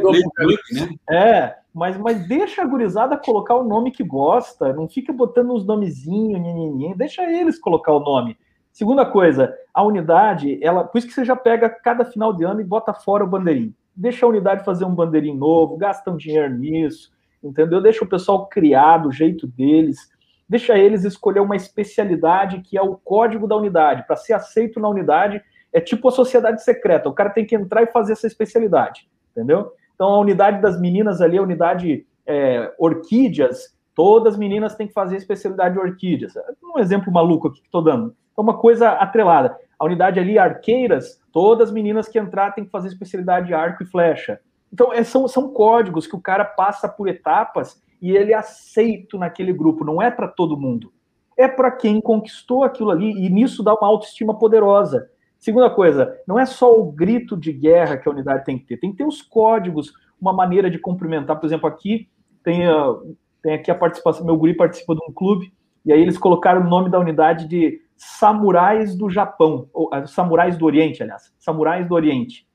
do né? É, mas, mas deixa a gurizada colocar o nome que gosta, não fica botando uns nomezinhos, deixa eles colocar o nome. Segunda coisa, a unidade, ela, por isso que você já pega cada final de ano e bota fora o bandeirinho. Deixa a unidade fazer um bandeirinho novo, gasta um dinheiro nisso, entendeu? Deixa o pessoal criar do jeito deles, deixa eles escolher uma especialidade que é o código da unidade. Para ser aceito na unidade, é tipo a sociedade secreta. O cara tem que entrar e fazer essa especialidade, entendeu? Então, a unidade das meninas ali, a unidade é, orquídeas, todas as meninas têm que fazer especialidade de orquídeas. Um exemplo maluco aqui que estou dando. Então, uma coisa atrelada. A unidade ali, arqueiras, todas as meninas que entrar têm que fazer especialidade de arco e flecha. Então, é, são, são códigos que o cara passa por etapas e ele é aceito naquele grupo. Não é para todo mundo. É para quem conquistou aquilo ali e nisso dá uma autoestima poderosa. Segunda coisa, não é só o grito de guerra que a unidade tem que ter, tem que ter os códigos, uma maneira de cumprimentar. Por exemplo, aqui tem, a, tem aqui a participação, meu guri participa de um clube, e aí eles colocaram o nome da unidade de Samurais do Japão, ou Samurais do Oriente, aliás, Samurais do Oriente.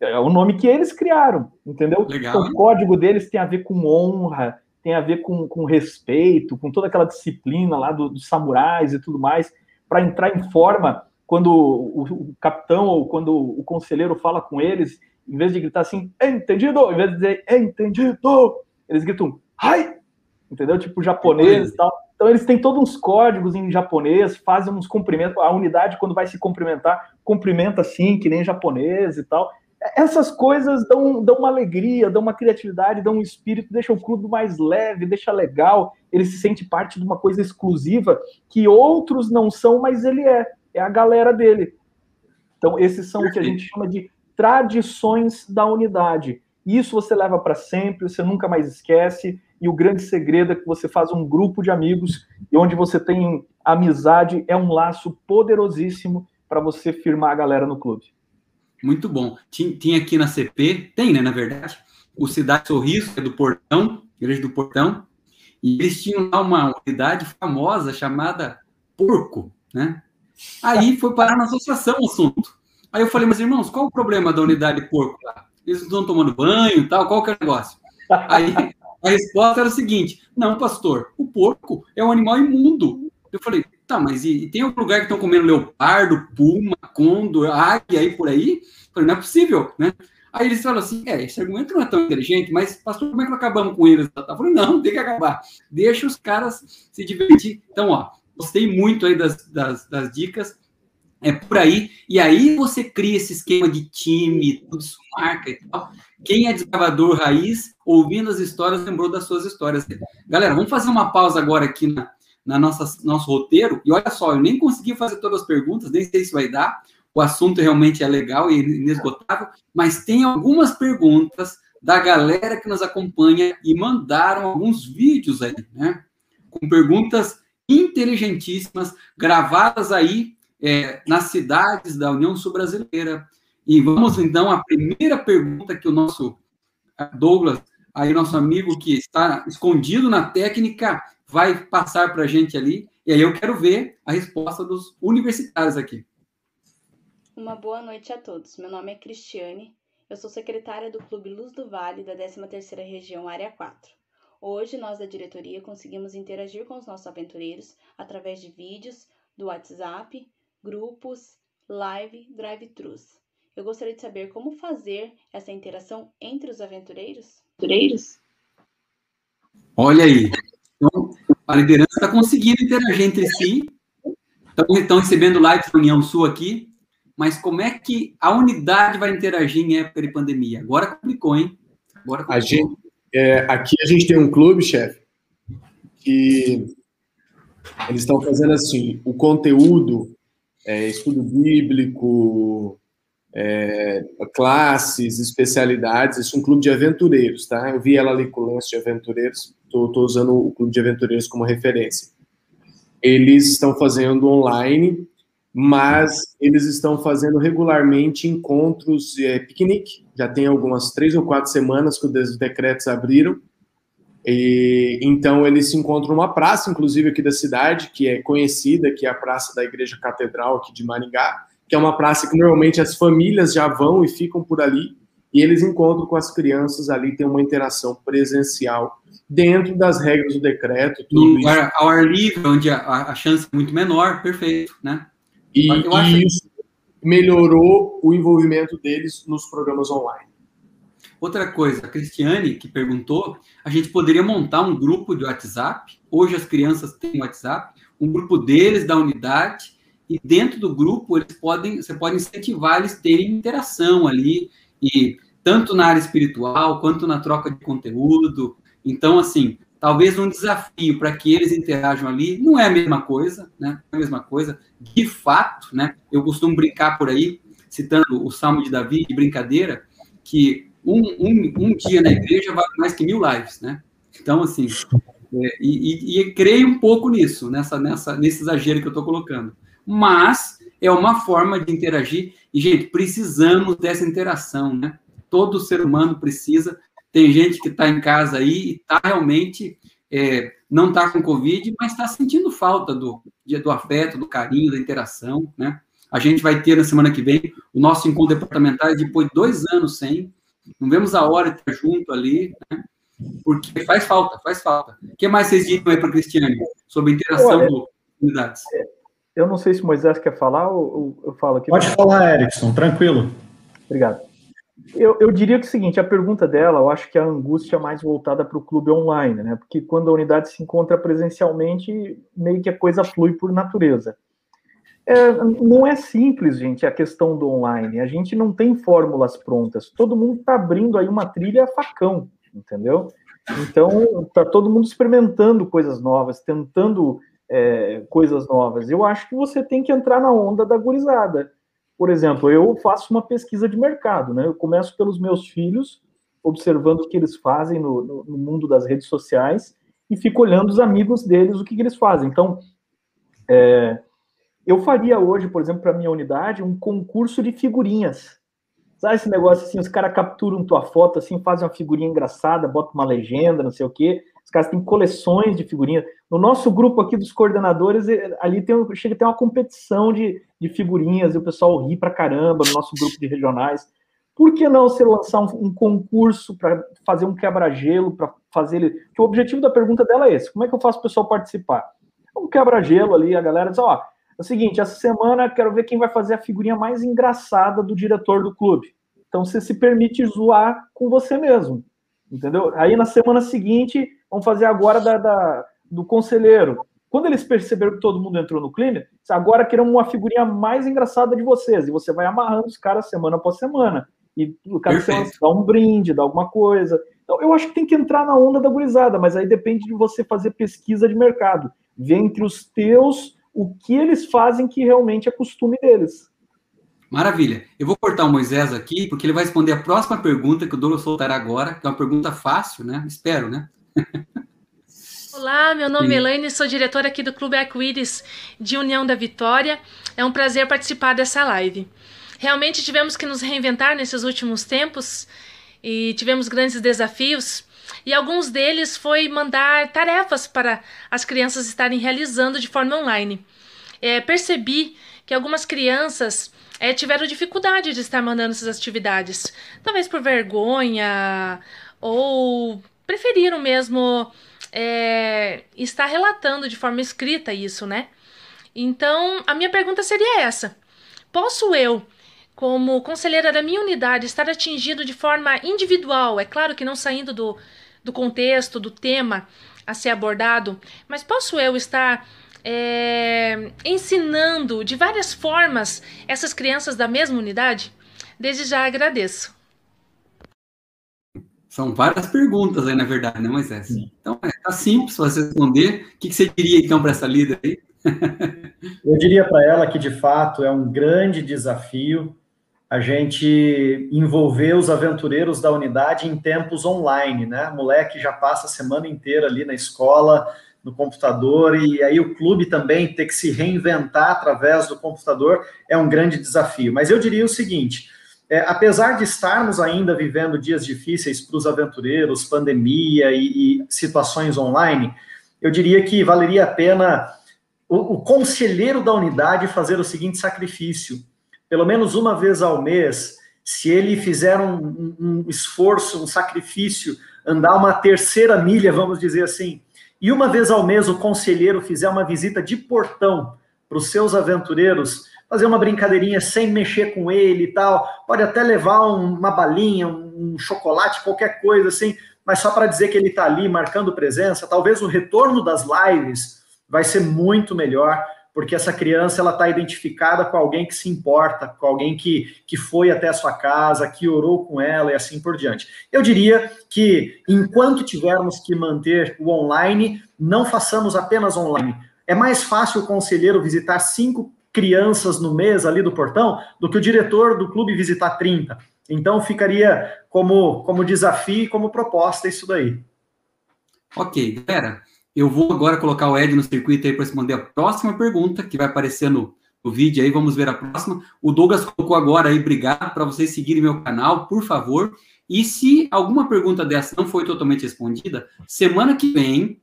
É o nome que eles criaram, entendeu? Legal, então, o código deles tem a ver com honra, tem a ver com, com respeito, com toda aquela disciplina lá do, dos samurais e tudo mais, para entrar em forma quando o, o, capitão ou quando o conselheiro fala com eles, em vez de gritar assim, entendido, em vez de dizer entendido, eles gritam, ai, entendeu? Tipo japonês e tal. Então eles têm todos uns códigos em japonês, fazem uns cumprimentos, a unidade quando vai se cumprimentar, cumprimenta assim, que nem japonês e tal. Essas coisas dão, dão uma alegria, dão uma criatividade, dão um espírito, deixa o clube mais leve, deixa legal, ele se sente parte de uma coisa exclusiva que outros não são, mas ele é é a galera dele. Então, esses são o que a gente chama de tradições da unidade. Isso você leva para sempre, você nunca mais esquece. E o grande segredo é que você faz um grupo de amigos e onde você tem amizade, é um laço poderosíssimo para você firmar a galera no clube. Muito bom. Tinha aqui na CP, tem, né, na verdade, o Cidade Sorriso, que é do Portão, Igreja do Portão, e eles tinham lá uma unidade famosa chamada Porco, né? Aí foi parar na associação o assunto. Aí eu falei, mas irmãos, qual o problema da unidade porco lá? Eles estão tomando banho e tal, qual que é o negócio? Aí a resposta era o seguinte: não, pastor, o porco é um animal imundo. Eu falei, tá, mas e, e tem algum lugar que estão comendo leopardo, puma, condor, águia aí por aí? Eu falei, não é possível, né? Aí eles falam assim: é, esse argumento não é tão inteligente, mas, pastor, como é que nós acabamos com eles? Eu falei, não, tem que acabar. Deixa os caras se divertir. Então, ó, Gostei muito aí das, das, das dicas. É por aí. E aí você cria esse esquema de time, tudo isso marca e tal. Quem é desbravador raiz, ouvindo as histórias, lembrou das suas histórias. Galera, vamos fazer uma pausa agora aqui na, na nossa, nosso roteiro. E olha só, eu nem consegui fazer todas as perguntas, nem sei se vai dar. O assunto realmente é legal e inesgotável, mas tem algumas perguntas da galera que nos acompanha e mandaram alguns vídeos aí, né? Com perguntas inteligentíssimas, gravadas aí é, nas cidades da União Sul-Brasileira. E vamos então à primeira pergunta que o nosso Douglas, aí nosso amigo que está escondido na técnica, vai passar para a gente ali. E aí eu quero ver a resposta dos universitários aqui. Uma boa noite a todos. Meu nome é Cristiane. Eu sou secretária do Clube Luz do Vale da 13ª Região Área 4. Hoje, nós da diretoria conseguimos interagir com os nossos aventureiros através de vídeos, do WhatsApp, grupos, live, drive-thrus. Eu gostaria de saber como fazer essa interação entre os aventureiros. aventureiros. Olha aí, então, a liderança está conseguindo interagir entre si, estão recebendo likes da União Sul aqui, mas como é que a unidade vai interagir em época de pandemia? Agora complicou, hein? Agora complicou. A gente, é, aqui a gente tem um clube, chefe, que eles estão fazendo assim, o conteúdo, é, estudo bíblico, é, classes, especialidades, isso é um clube de aventureiros, tá? Eu vi ela ali com o lance de aventureiros, estou usando o clube de aventureiros como referência. Eles estão fazendo online, mas eles estão fazendo regularmente encontros é, piquenique. Já tem algumas três ou quatro semanas que os decretos abriram. E, então eles se encontram numa praça, inclusive aqui da cidade, que é conhecida, que é a praça da Igreja Catedral aqui de Maringá, que é uma praça que normalmente as famílias já vão e ficam por ali, e eles encontram com as crianças ali, tem uma interação presencial dentro das regras do decreto. Tudo isso. Ao ar livre, onde a, a chance é muito menor, perfeito, né? E, e isso melhorou o envolvimento deles nos programas online. Outra coisa, a Cristiane, que perguntou, a gente poderia montar um grupo de WhatsApp. Hoje as crianças têm WhatsApp, um grupo deles da unidade, e dentro do grupo eles podem, você pode incentivar eles terem interação ali, e tanto na área espiritual quanto na troca de conteúdo. Então, assim, talvez um desafio para que eles interajam ali não é a mesma coisa, né? É a mesma coisa. De fato, né? Eu costumo brincar por aí, citando o Salmo de Davi, de brincadeira, que um, um, um dia na igreja vale mais que mil lives, né? Então, assim, é, e, e, e, creio um pouco nisso, nessa, nessa, nesse exagero que eu estou colocando. Mas é uma forma de interagir, e, gente, precisamos dessa interação, né? Todo ser humano precisa tem gente que está em casa aí e está realmente é, não está com Covid, mas está sentindo falta do, do afeto, do carinho, da interação, né? A gente vai ter na semana que vem o nosso encontro departamental depois de dois anos sem. Não vemos a hora de estar junto ali, né? Porque faz falta, faz falta. O que mais vocês dizem aí para Cristiane sobre a interação das comunidades? Eu não sei se o Moisés quer falar ou eu falo aqui. Pode falar, Erickson, tranquilo. Obrigado. Eu, eu, diria que é o seguinte, a pergunta dela, eu acho que a angústia é mais voltada para o clube online, né? Porque quando a unidade se encontra presencialmente, meio que a coisa flui por natureza. É, não é simples, gente, a questão do online. A gente não tem fórmulas prontas. Todo mundo está abrindo aí uma trilha facão, entendeu? Então, está todo mundo experimentando coisas novas, tentando é, coisas novas. Eu acho que você tem que entrar na onda da gurizada por exemplo, eu faço uma pesquisa de mercado, né? Eu começo pelos meus filhos, observando o que eles fazem no, no, no mundo das redes sociais e fico olhando os amigos deles, o que, que eles fazem. Então, é, eu faria hoje, por exemplo, para minha unidade, um concurso de figurinhas. Sabe esse negócio assim, os caras capturam tua foto, assim, fazem uma figurinha engraçada, botam uma legenda, não sei o quê. Os caras têm coleções de figurinhas. No nosso grupo aqui dos coordenadores, eh, ali tem, chega a ter uma competição de, de figurinhas e o pessoal ri pra caramba no nosso grupo de regionais. Por que não você lançar um, um concurso para fazer um quebra-gelo, para fazer ele. O objetivo da pergunta dela é esse: como é que eu faço o pessoal participar? Um quebra-gelo ali, a galera diz: ó, é o seguinte, essa semana quero ver quem vai fazer a figurinha mais engraçada do diretor do clube. Então você se permite zoar com você mesmo. Entendeu? Aí na semana seguinte, vamos fazer agora da, da do conselheiro. Quando eles perceberam que todo mundo entrou no clima, agora queremos uma figurinha mais engraçada de vocês. E você vai amarrando os caras semana após semana. E o cara dá um brinde, dá alguma coisa. Então, eu acho que tem que entrar na onda da gurizada, mas aí depende de você fazer pesquisa de mercado. Ver entre os teus o que eles fazem que realmente é costume deles. Maravilha. Eu vou cortar o Moisés aqui, porque ele vai responder a próxima pergunta que o Douglas soltará agora, que é uma pergunta fácil, né? Espero, né? Olá, meu nome Sim. é Elaine, sou diretora aqui do Clube Arco-Íris de União da Vitória. É um prazer participar dessa live. Realmente tivemos que nos reinventar nesses últimos tempos e tivemos grandes desafios. E alguns deles foi mandar tarefas para as crianças estarem realizando de forma online. É, percebi que algumas crianças é, tiveram dificuldade de estar mandando essas atividades, talvez por vergonha ou preferiram mesmo é, estar relatando de forma escrita isso, né? Então, a minha pergunta seria essa: posso eu, como conselheira da minha unidade, estar atingindo de forma individual, é claro que não saindo do, do contexto, do tema a ser abordado, mas posso eu estar é, ensinando de várias formas essas crianças da mesma unidade? Desde já agradeço. São várias perguntas aí, na verdade, né, Moisés? Sim. Então, é tá simples você responder. O que, que você diria, então, para essa líder aí? [LAUGHS] Eu diria para ela que, de fato, é um grande desafio a gente envolver os aventureiros da unidade em tempos online, né? O moleque já passa a semana inteira ali na escola, no computador, e aí o clube também ter que se reinventar através do computador é um grande desafio. Mas eu diria o seguinte: é, apesar de estarmos ainda vivendo dias difíceis para os aventureiros, pandemia e, e, situações online, eu diria que valeria a pena o, o conselheiro da unidade fazer o seguinte sacrifício: pelo menos uma vez ao mês, se ele fizer um, um, esforço, um sacrifício, andar uma terceira milha, vamos dizer assim, e uma vez ao mês o conselheiro fizer uma visita de portão para os seus aventureiros fazer uma brincadeirinha sem mexer com ele e tal. Pode até levar uma balinha, um chocolate, qualquer coisa assim, mas só para dizer que ele está ali marcando presença. Talvez o retorno das lives vai ser muito melhor, porque essa criança ela está identificada com alguém que se importa, com alguém que, que foi até a sua casa, que orou com ela e assim por diante. Eu diria que enquanto tivermos que manter o online, não façamos apenas online. É mais fácil o conselheiro visitar cinco crianças no mês ali do portão do que o diretor do clube visitar 30. Então ficaria como, como desafio e como proposta isso daí. Ok, galera. Eu vou agora colocar o Ed no circuito aí para responder a próxima pergunta que vai aparecer no, no vídeo aí. Vamos ver a próxima. O Douglas colocou agora aí, obrigado para vocês seguirem meu canal, por favor. E se alguma pergunta dessa não foi totalmente respondida, semana que vem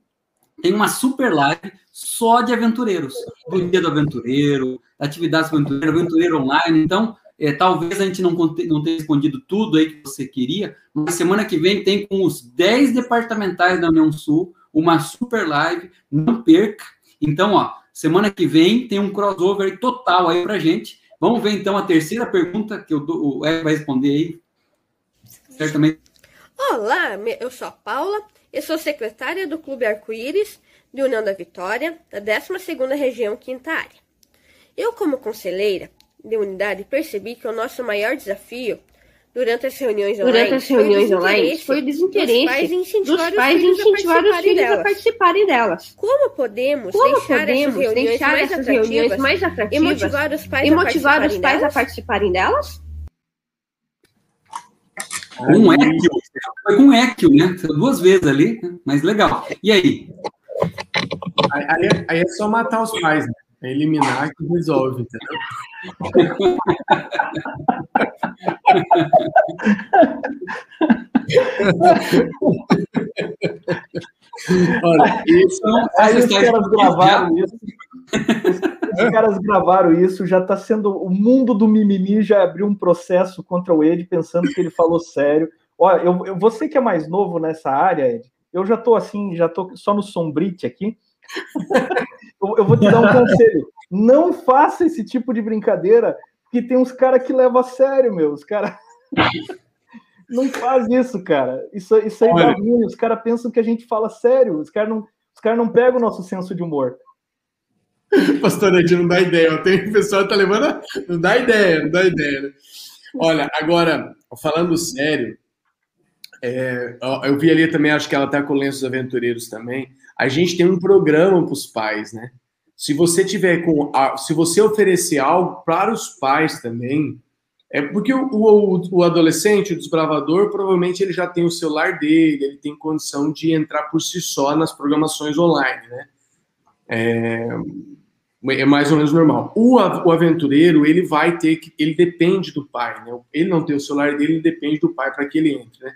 tem uma super live só de aventureiros, do dia do aventureiro, atividades aventureiras, aventureiro online. Então, é, talvez a gente não, não tenha respondido tudo aí que você queria, mas semana que vem tem com os 10 departamentais da União Sul uma super live, não perca. Então, ó, semana que vem tem um crossover total aí pra gente. Vamos ver então a terceira pergunta que o Ed vai responder aí. Certamente. Olá, eu sou a Paula, eu sou secretária do Clube Arco-Íris de União da Vitória, da 12ª Região Quinta Área. Eu, como conselheira de unidade, percebi que o nosso maior desafio durante as reuniões online, durante as reuniões online foi o desinteresse dos pais incentivar, pais os, incentivar os filhos delas. a participarem delas. Como podemos Como deixar, podemos essas, reuniões deixar mais essas reuniões mais atrativas e motivar os pais, e motivar a, os pais delas? a participarem delas? Com Equio, foi com Equio, né? Duas vezes ali, mas legal. E aí? Aí, aí, é só matar os pais, né? É eliminar que resolve, entendeu? Olha, isso, aí os caras gravaram isso. Os caras gravaram isso, já está sendo. O mundo do mimimi já abriu um processo contra o Ed, pensando que ele falou sério. Olha, eu, eu, você que é mais novo nessa área, Ed, eu já estou assim, já estou só no sombrite aqui. [LAUGHS] eu, eu vou te dar um [LAUGHS] conselho. Não faça esse tipo de brincadeira, porque tem uns caras que levam a sério, meu. Os caras. [LAUGHS] Não faz isso, cara. Isso, isso aí dá ruim. Os caras pensam que a gente fala sério. Os caras não, os cara não pegam o nosso senso de humor. Pastor Ed, não dá ideia. Tem pessoal que tá levando. A... Não dá ideia, não dá ideia. Né? Olha, agora, falando sério, é, eu vi ali também, acho que ela tá com lenços aventureiros também. A gente tem um programa para os pais, né? Se você tiver com. Se você oferecer algo para os pais também, é porque o, o, o, adolescente, o desbravador, provavelmente ele já tem o celular dele, ele tem condição de entrar por si só nas programações online, né? É, é mais ou menos normal. O, o aventureiro, ele vai ter que, ele depende do pai, né? Ele não tem o celular dele, ele depende do pai para que ele entre, né?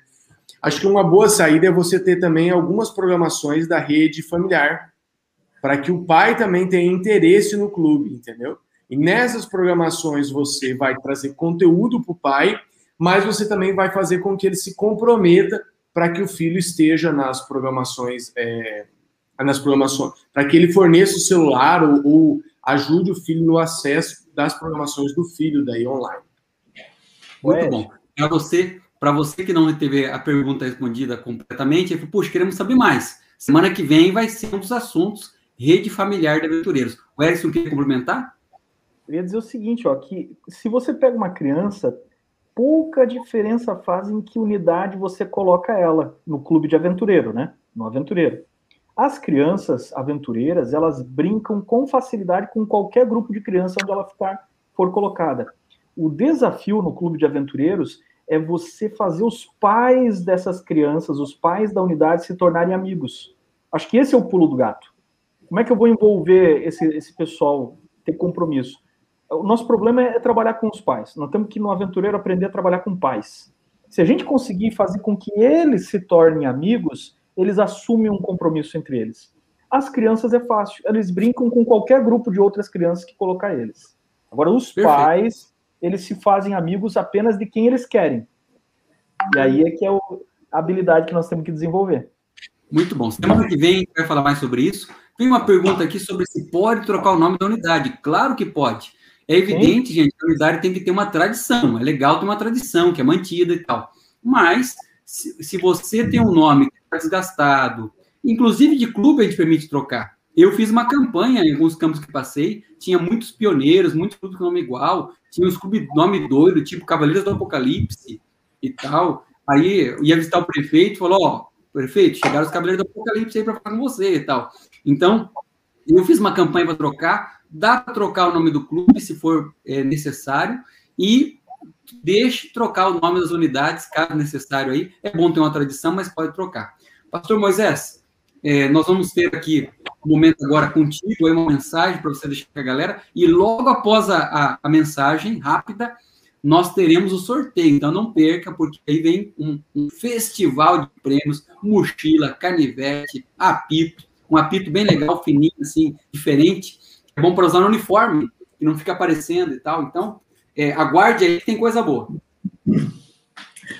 Acho que uma boa saída é você ter também algumas programações da rede familiar, para que o pai também tenha interesse no clube, entendeu? E nessas programações você vai trazer conteúdo para o pai, mas você também vai fazer com que ele se comprometa para que o filho esteja nas programações, é, nas programações, para que ele forneça o celular ou, ou ajude o filho no acesso das programações do filho daí online. Muito bom. Para você, para você que não teve a pergunta respondida completamente, eu puxa, queremos saber mais. Semana que vem vai ser um dos assuntos rede familiar de aventureiros. O Edson quer complementar? Eu ia dizer o seguinte, ó, que se você pega uma criança, pouca diferença faz em que unidade você coloca ela no clube de aventureiro, né? No aventureiro. As crianças aventureiras, elas brincam com facilidade com qualquer grupo de criança onde ela ficar, for colocada. O desafio no clube de aventureiros é você fazer os pais dessas crianças, os pais da unidade, se tornarem amigos. Acho que esse é o pulo do gato. Como é que eu vou envolver esse, esse pessoal, ter compromisso? O nosso problema é trabalhar com os pais. Nós temos que, no aventureiro, aprender a trabalhar com pais. Se a gente conseguir fazer com que eles se tornem amigos, eles assumem um compromisso entre eles. As crianças é fácil, eles brincam com qualquer grupo de outras crianças que colocar eles. Agora, os Perfeito. pais, eles se fazem amigos apenas de quem eles querem. E aí é que é a habilidade que nós temos que desenvolver. Muito bom. Semana que vem vai falar mais sobre isso. Tem uma pergunta aqui sobre se pode trocar o nome da unidade. Claro que pode. É evidente, Sim. gente, que a unidade tem que ter uma tradição. É legal ter uma tradição que é mantida e tal. Mas, se, se você tem um nome que está desgastado, inclusive de clube a gente permite trocar. Eu fiz uma campanha em alguns campos que passei, tinha muitos pioneiros, muitos clubes com nome igual, tinha uns clubes nome doido, tipo Cavaleiros do Apocalipse e tal. Aí ia visitar o prefeito, falou: Ó, oh, prefeito, chegaram os Cavaleiros do Apocalipse aí para falar com você e tal. Então, eu fiz uma campanha para trocar, dá para trocar o nome do clube se for é, necessário e deixe trocar o nome das unidades, caso necessário aí. É bom ter uma tradição, mas pode trocar. Pastor Moisés, é, nós vamos ter aqui momento agora contigo, aí uma mensagem para você deixar com a galera, e logo após a, a, a, mensagem rápida, nós teremos o sorteio, então não perca, porque aí vem um, um festival de prêmios, mochila, canivete, apito, um apito bem legal, fininho, assim, diferente, é bom para usar no uniforme, que não fica aparecendo e tal. Então, é, aguarde aí que tem coisa boa.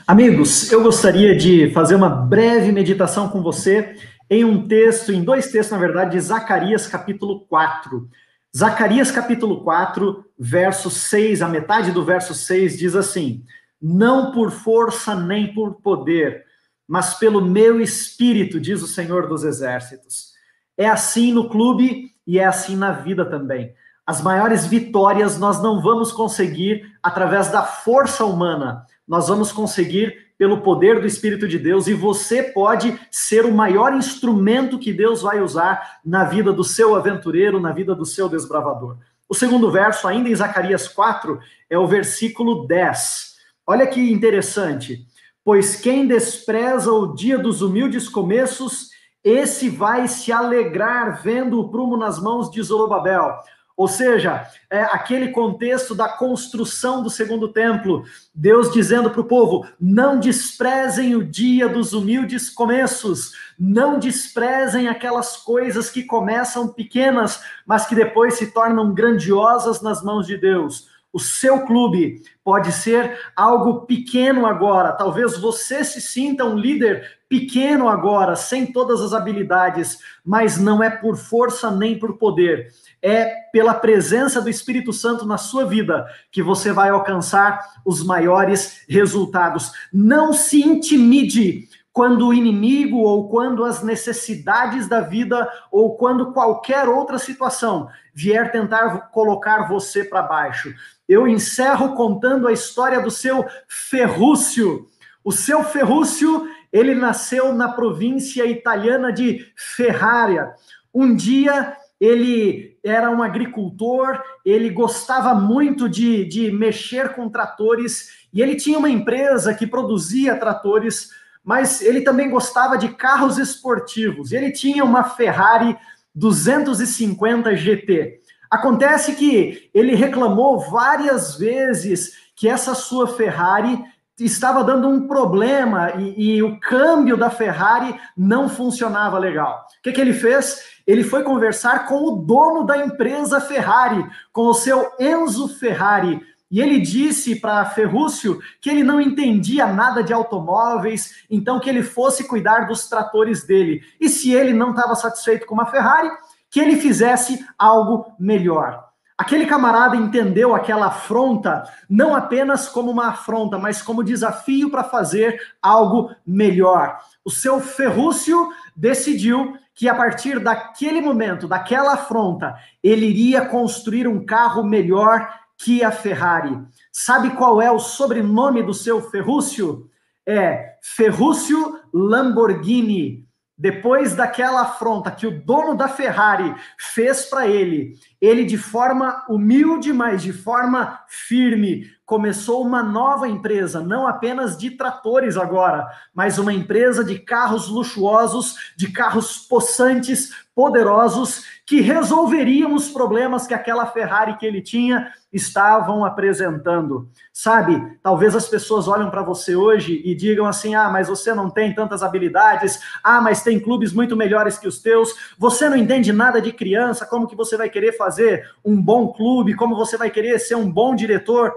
Amigos, eu gostaria de fazer uma breve meditação com você em um texto, em dois textos, na verdade, de Zacarias capítulo 4. Zacarias capítulo 4, verso 6, a metade do verso 6 diz assim: Não por força nem por poder, mas pelo meu espírito, diz o Senhor dos Exércitos. É assim no clube e é assim na vida também. As maiores vitórias nós não vamos conseguir através da força humana, nós vamos conseguir pelo poder do Espírito de Deus e você pode ser o maior instrumento que Deus vai usar na vida do seu aventureiro, na vida do seu desbravador. O segundo verso, ainda em Zacarias 4, é o versículo 10. Olha que interessante. Pois quem despreza o dia dos humildes começos esse vai se alegrar vendo o prumo nas mãos de Zorobabel. Ou seja, é aquele contexto da construção do segundo templo, Deus dizendo para o povo: não desprezem o dia dos humildes começos, não desprezem aquelas coisas que começam pequenas, mas que depois se tornam grandiosas nas mãos de Deus. O seu clube pode ser algo pequeno agora. Talvez você se sinta um líder pequeno agora, sem todas as habilidades, mas não é por força nem por poder. É pela presença do Espírito Santo na sua vida que você vai alcançar os maiores resultados. Não se intimide quando o inimigo ou quando as necessidades da vida ou quando qualquer outra situação vier tentar colocar você para baixo. Eu encerro contando a história do seu Ferrúcio. O seu Ferrúcio, ele nasceu na província italiana de Ferrara. Um dia ele era um agricultor, ele gostava muito de, de mexer com tratores e ele tinha uma empresa que produzia tratores, mas ele também gostava de carros esportivos. Ele tinha uma Ferrari 250 GT. Acontece que ele reclamou várias vezes que essa sua Ferrari estava dando um problema e, e, o câmbio da Ferrari não funcionava legal. O que, que ele fez? Ele foi conversar com o dono da empresa Ferrari, com o seu Enzo Ferrari, E ele disse para Ferrúcio que ele não entendia nada de automóveis, então que ele fosse cuidar dos tratores dele. E se ele não estava satisfeito com uma Ferrari, que ele fizesse algo melhor. Aquele camarada entendeu aquela afronta não apenas como uma afronta, mas como desafio para fazer algo melhor. O seu Ferrúcio decidiu que a partir daquele momento, daquela afronta, ele iria construir um carro melhor que a Ferrari. Sabe qual é o sobrenome do seu Ferrúcio? É Ferrúcio Lamborghini. Depois daquela afronta que o dono da Ferrari fez para ele, ele de forma humilde, mas de forma firme, começou uma nova empresa, não apenas de tratores agora, mas uma empresa de carros luxuosos, de carros possantes, poderosos, que resolveriam os problemas que aquela Ferrari que ele tinha estavam apresentando. Sabe, talvez as pessoas olham para você hoje e digam assim: ah, mas você não tem tantas habilidades, ah, mas tem clubes muito melhores que os teus, você não entende nada de criança, como que você vai querer fazer um bom clube, como você vai querer ser um bom diretor?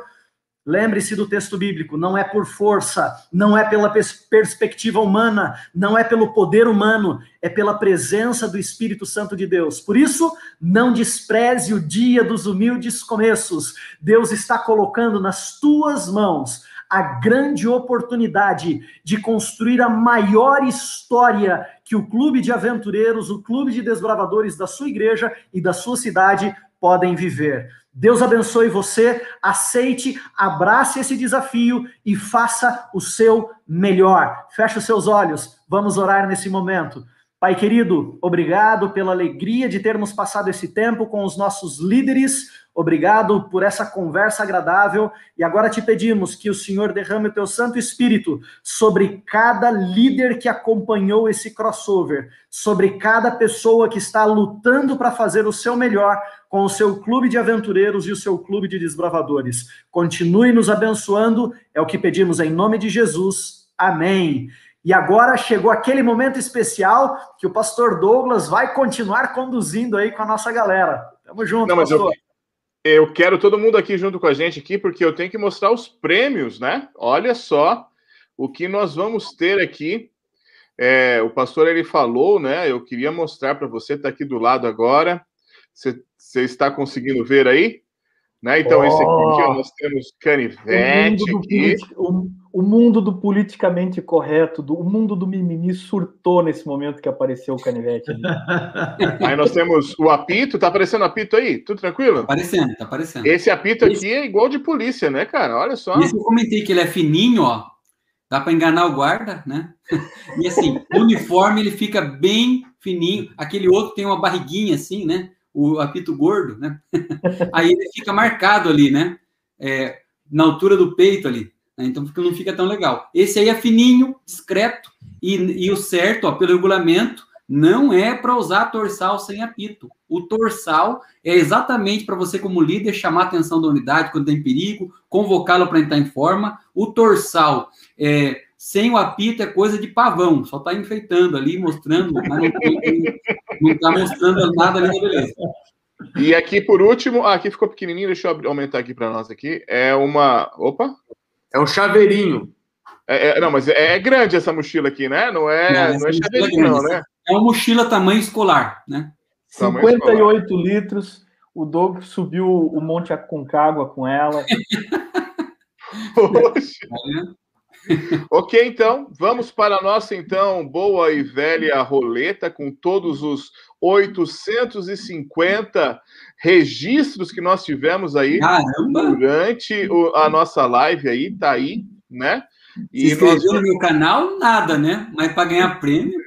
Lembre-se do texto bíblico: não é por força, não é pela pers perspectiva humana, não é pelo poder humano, é pela presença do Espírito Santo de Deus. Por isso, não despreze o dia dos humildes começos. Deus está colocando nas tuas mãos a grande oportunidade de construir a maior história que o clube de aventureiros, o clube de desbravadores da sua igreja e da sua cidade podem viver. Deus abençoe você, aceite, abrace esse desafio e faça o seu melhor. Feche os seus olhos, vamos orar nesse momento. Pai querido, obrigado pela alegria de termos passado esse tempo com os nossos líderes Obrigado por essa conversa agradável e agora te pedimos que o Senhor derrame o teu Santo Espírito sobre cada líder que acompanhou esse crossover, sobre cada pessoa que está lutando para fazer o seu melhor com o seu clube de aventureiros e o seu clube de desbravadores. Continue nos abençoando, é o que pedimos em nome de Jesus. Amém. E agora chegou aquele momento especial que o pastor Douglas vai continuar conduzindo aí com a nossa galera. Tamo junto, Não, pastor. Eu eu quero todo mundo aqui junto com a gente aqui, porque eu tenho que mostrar os prêmios, né? Olha só o que nós vamos ter aqui. É, o pastor ele falou, né? Eu queria mostrar para você, tá aqui do lado agora. Você, está conseguindo ver aí? Né? Então, oh, esse aqui, ó, nós temos canivete aqui. O, o, mundo do politicamente correto, do, o mundo do mimimi surtou nesse momento que apareceu o canivete. [LAUGHS] aí nós temos o apito, tá aparecendo apito aí? Tudo tranquilo? Tá aparecendo, tá aparecendo. Esse apito aqui é igual de polícia, né, cara? Olha só. Esse eu comentei que ele é fininho, ó. Dá para enganar o guarda, né? [LAUGHS] E assim, o uniforme ele fica bem fininho. Aquele outro tem uma barriguinha assim, né? o apito gordo, né? [LAUGHS] Aí ele fica marcado ali, né? É, na altura do peito ali. Né? Então não fica tão legal. Esse aí é fininho, discreto, e, e o certo, ó, pelo regulamento, não é para usar torsal sem apito. O torsal é exatamente para você, como líder, chamar a atenção da unidade quando tem perigo, convocá-lo para entrar em forma. O torsal é sem o apito é coisa de pavão, só está enfeitando ali, mostrando, mas não está mostrando nada ali, beleza. E aqui, por último, ah, aqui ficou pequenininho, deixa eu aumentar aqui para nós aqui. É uma. Opa! É um chaveirinho. É, é, não, mas é, grande essa mochila aqui, né? Não é, não, não é, é chaveirinho, não, né? É uma mochila tamanho escolar, né? 58 escolar. litros. O Doug subiu o Monte Aconcagua com ela. [LAUGHS] Poxa. Ok, então, vamos para a nossa, então, boa e velha roleta com todos os 850 registros que nós tivemos aí Caramba. durante o, a nossa live aí, tá aí, né? E Se inscreveu nós... no meu canal, nada, né? Mas para ganhar prêmio.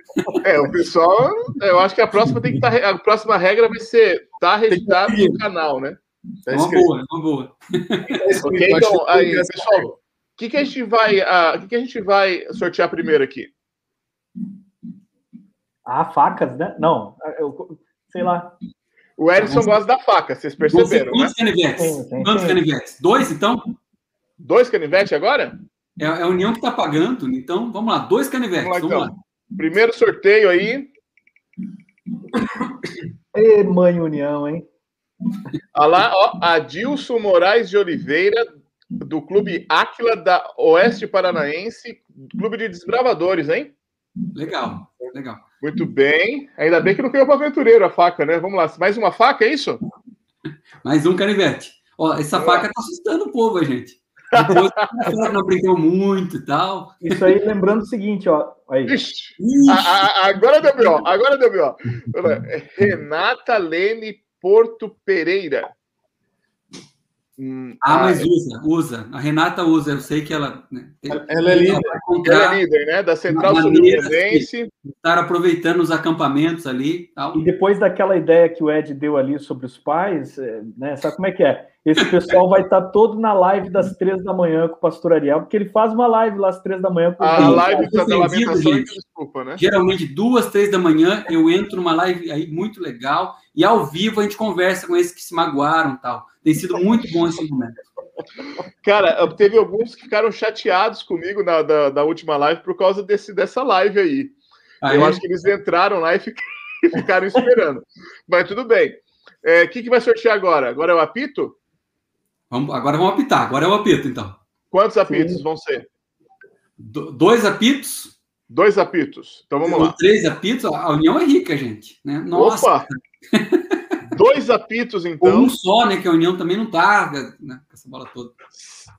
É, o pessoal, eu acho que a próxima tem que estar. Tá, a próxima regra vai ser estar tá registrado no canal, né? Tá uma boa, uma boa. [LAUGHS] ok, então, aí, pessoal que, que a gente vai, uh, que, que a gente vai sortear primeiro aqui? Ah, facas, né? Não, eu, sei lá. O Edson gosta da faca, vocês perceberam, Quantos né? canivetes? Quantos canivetes? Dois, então? Dois canivetes agora? É, é a União que está pagando, então vamos lá, dois canivetes. Vamos lá, vamos então. lá. Primeiro sorteio aí. Ê, mãe União, hein? Olha lá, ó, Adilson Moraes de Oliveira, do Clube Áquila da Oeste Paranaense, Clube de Desbravadores, hein? Legal, legal. Muito bem. Ainda bem que não caiu para aventureiro a faca, né? Vamos lá. Mais uma faca, é isso? [LAUGHS] Mais um canivete. Ó, essa faca tá assustando o povo, gente. Depois não brincou muito e tal. Isso aí, lembrando o seguinte, ó. Aí. Ixi, Ixi. A, a, agora deu B.O., agora deu B.O. Renata Lene Porto Pereira. Hum, ah, mas usa, usa. A Renata usa, eu sei que ela. Né, ela, é líder. Ela é líder, né? Da Central Sul-Fluminense. Estar aproveitando os acampamentos ali. Tal. E depois daquela ideia que o Ed deu ali sobre os pais, é, né? Sabe como é que é? Esse pessoal vai estar todo na live das três da manhã com o pastor Ariel, porque ele faz uma live lá às três da manhã. Com a os live da lamentação gente. desculpa, né? Geralmente, duas, três da manhã, eu entro numa live aí muito legal e ao vivo a gente conversa com esses que se magoaram tal. Tem sido muito bom esse momento. Cara, teve alguns que ficaram chateados comigo na da, da última live por causa desse, dessa live aí. Ah, Eu é? acho que eles entraram lá e [LAUGHS] ficaram esperando. Mas tudo bem. O é, que, que vai sortear agora? Agora é o apito? Vamos, agora vamos apitar. Agora é o apito, então. Quantos apitos Sim. vão ser? Do, dois apitos? Dois apitos. Então vamos lá. Três apitos. A União é rica, gente. Né? Nossa. Opa! [LAUGHS] Dois apitos, então. Um só, né? Que a União também não tá né, com essa bola toda.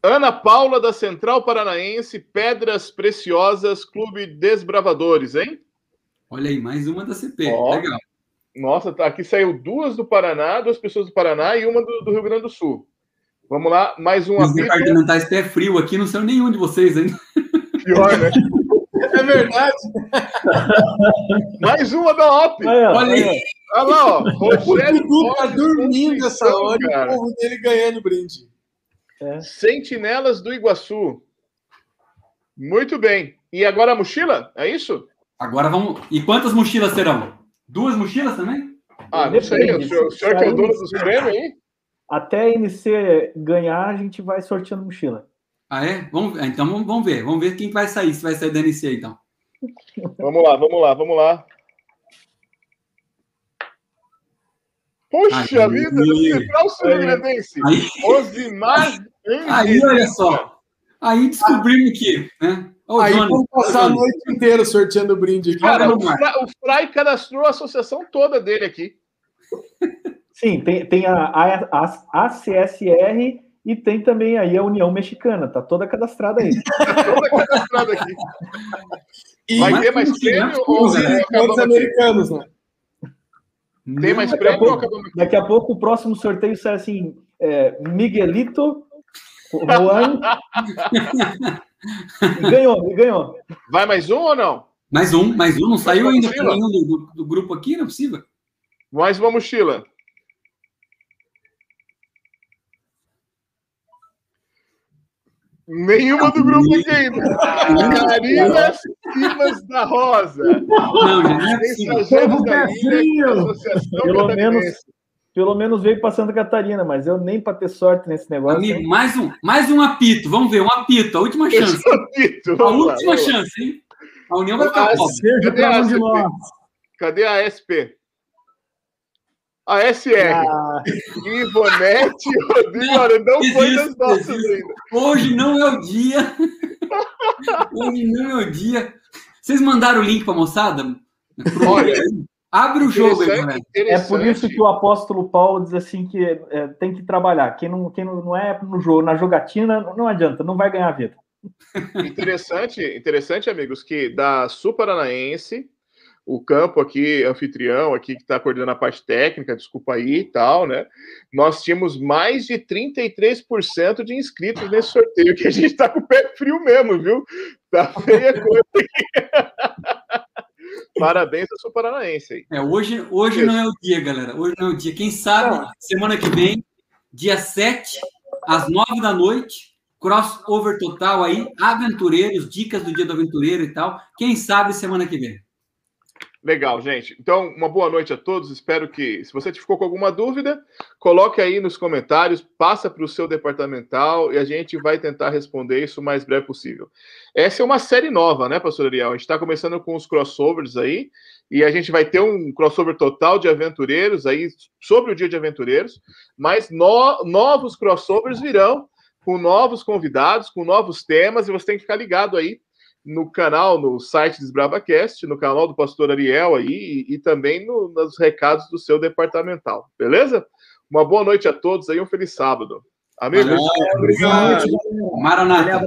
Ana Paula, da Central Paranaense, Pedras Preciosas, Clube Desbravadores, hein? Olha aí, mais uma da CP. Legal. Nossa, tá, aqui saiu duas do Paraná, duas pessoas do Paraná e uma do, do Rio Grande do Sul. Vamos lá, mais um Os apito. Os departamentais pé frio aqui, não são nenhum de vocês ainda. Pior, né? [LAUGHS] É verdade. [LAUGHS] Mais uma da OP. Olha aí. Olha lá, ó. Rogério o tá dormindo essa hora e o povo dele ganhando brinde. É. Sentinelas do Iguaçu. Muito bem. E agora a mochila? É isso? Agora vamos. E quantas mochilas serão? Duas mochilas também? Ah, não sei. O senhor, o senhor que é o dono dos prêmios aí? Até a NC ganhar, a gente vai sorteando mochila. Ah, é? Vamos, então vamos ver. Vamos ver quem vai sair, se vai sair da NC, então. [LAUGHS] Vamos lá, vamos lá, vamos lá. Puxa aí, vida, Central Sul-Grandense. Osimar Aí, olha só. Aí descobrimos que, né? Ô, aí vamos passar a noite inteira sorteando brinde aqui. Cara, o, Fra, o Fry cadastrou a associação toda dele aqui. Sim, tem, tem a, a, a ACSR e tem também aí a União Mexicana, tá toda cadastrada aí. tá [LAUGHS] toda cadastrada aqui. E Vai ter mais prêmio ou né? americanos, né? Tem mais daqui prêmio? A pouco, daqui a pouco o próximo sorteio sai assim: é, Miguelito, Juan. [LAUGHS] ganhou, ganhou. Vai mais um ou não? Mais um, mais um. Não saiu ainda do, do, do, grupo aqui, não é possível? Mais uma mochila. Nenhuma do grupo aqui ainda. Karina Simas da Rosa. Não, não é Mensageiros da Ilha, Associação pelo menos, pelo menos veio para Santa Catarina, mas eu nem para ter sorte nesse negócio. Amigo, mais um, mais um apito. Vamos ver, um apito, a última chance. Apito, a última lá, chance, hein? A União vai ficar pobre. Cadê a SP? Cadê a SP? A SR. Ah. Ivonete Rodrigo, olha, não foi das nossas ainda. Hoje não é o dia. Hoje não é o dia. Vocês mandaram o link para a moçada? Olha, abre o jogo aí, galera. É por isso que o apóstolo Paulo diz assim que é, tem que trabalhar. Quem não, quem não é no jogo, na jogatina, não adianta, não vai ganhar vida. Interessante, interessante, amigos, que da Sul Paranaense o campo aqui, anfitrião aqui, que está coordenando a parte técnica, desculpa aí e tal, né? Nós tínhamos mais de 33% de inscritos nesse sorteio, que a gente está com o pé frio mesmo, viu? Tá feia coisa aqui. [LAUGHS] Parabéns ao seu paranaense aí. É, hoje hoje não é o dia, galera. Hoje não é o dia. Quem sabe, semana que vem, dia 7, às 9 da noite, crossover total aí, aventureiros, dicas do dia do aventureiro e tal. Quem sabe semana que vem. Legal, gente. Então, uma boa noite a todos. Espero que, se você ficou com alguma dúvida, coloque aí nos comentários, passa para o seu departamental e a gente vai tentar responder isso o mais breve possível. Essa é uma série nova, né, pastor Ariel? A gente está começando com os crossovers aí, e a gente vai ter um crossover total de aventureiros aí sobre o dia de aventureiros, mas no, novos crossovers virão com novos convidados, com novos temas, e você tem que ficar ligado aí no canal, no site Desbravacast, no canal do Pastor Ariel aí, e, e também no, nos recados do seu departamental, beleza? Uma boa noite a todos aí, um feliz sábado. Amigos, obrigado. Maranata.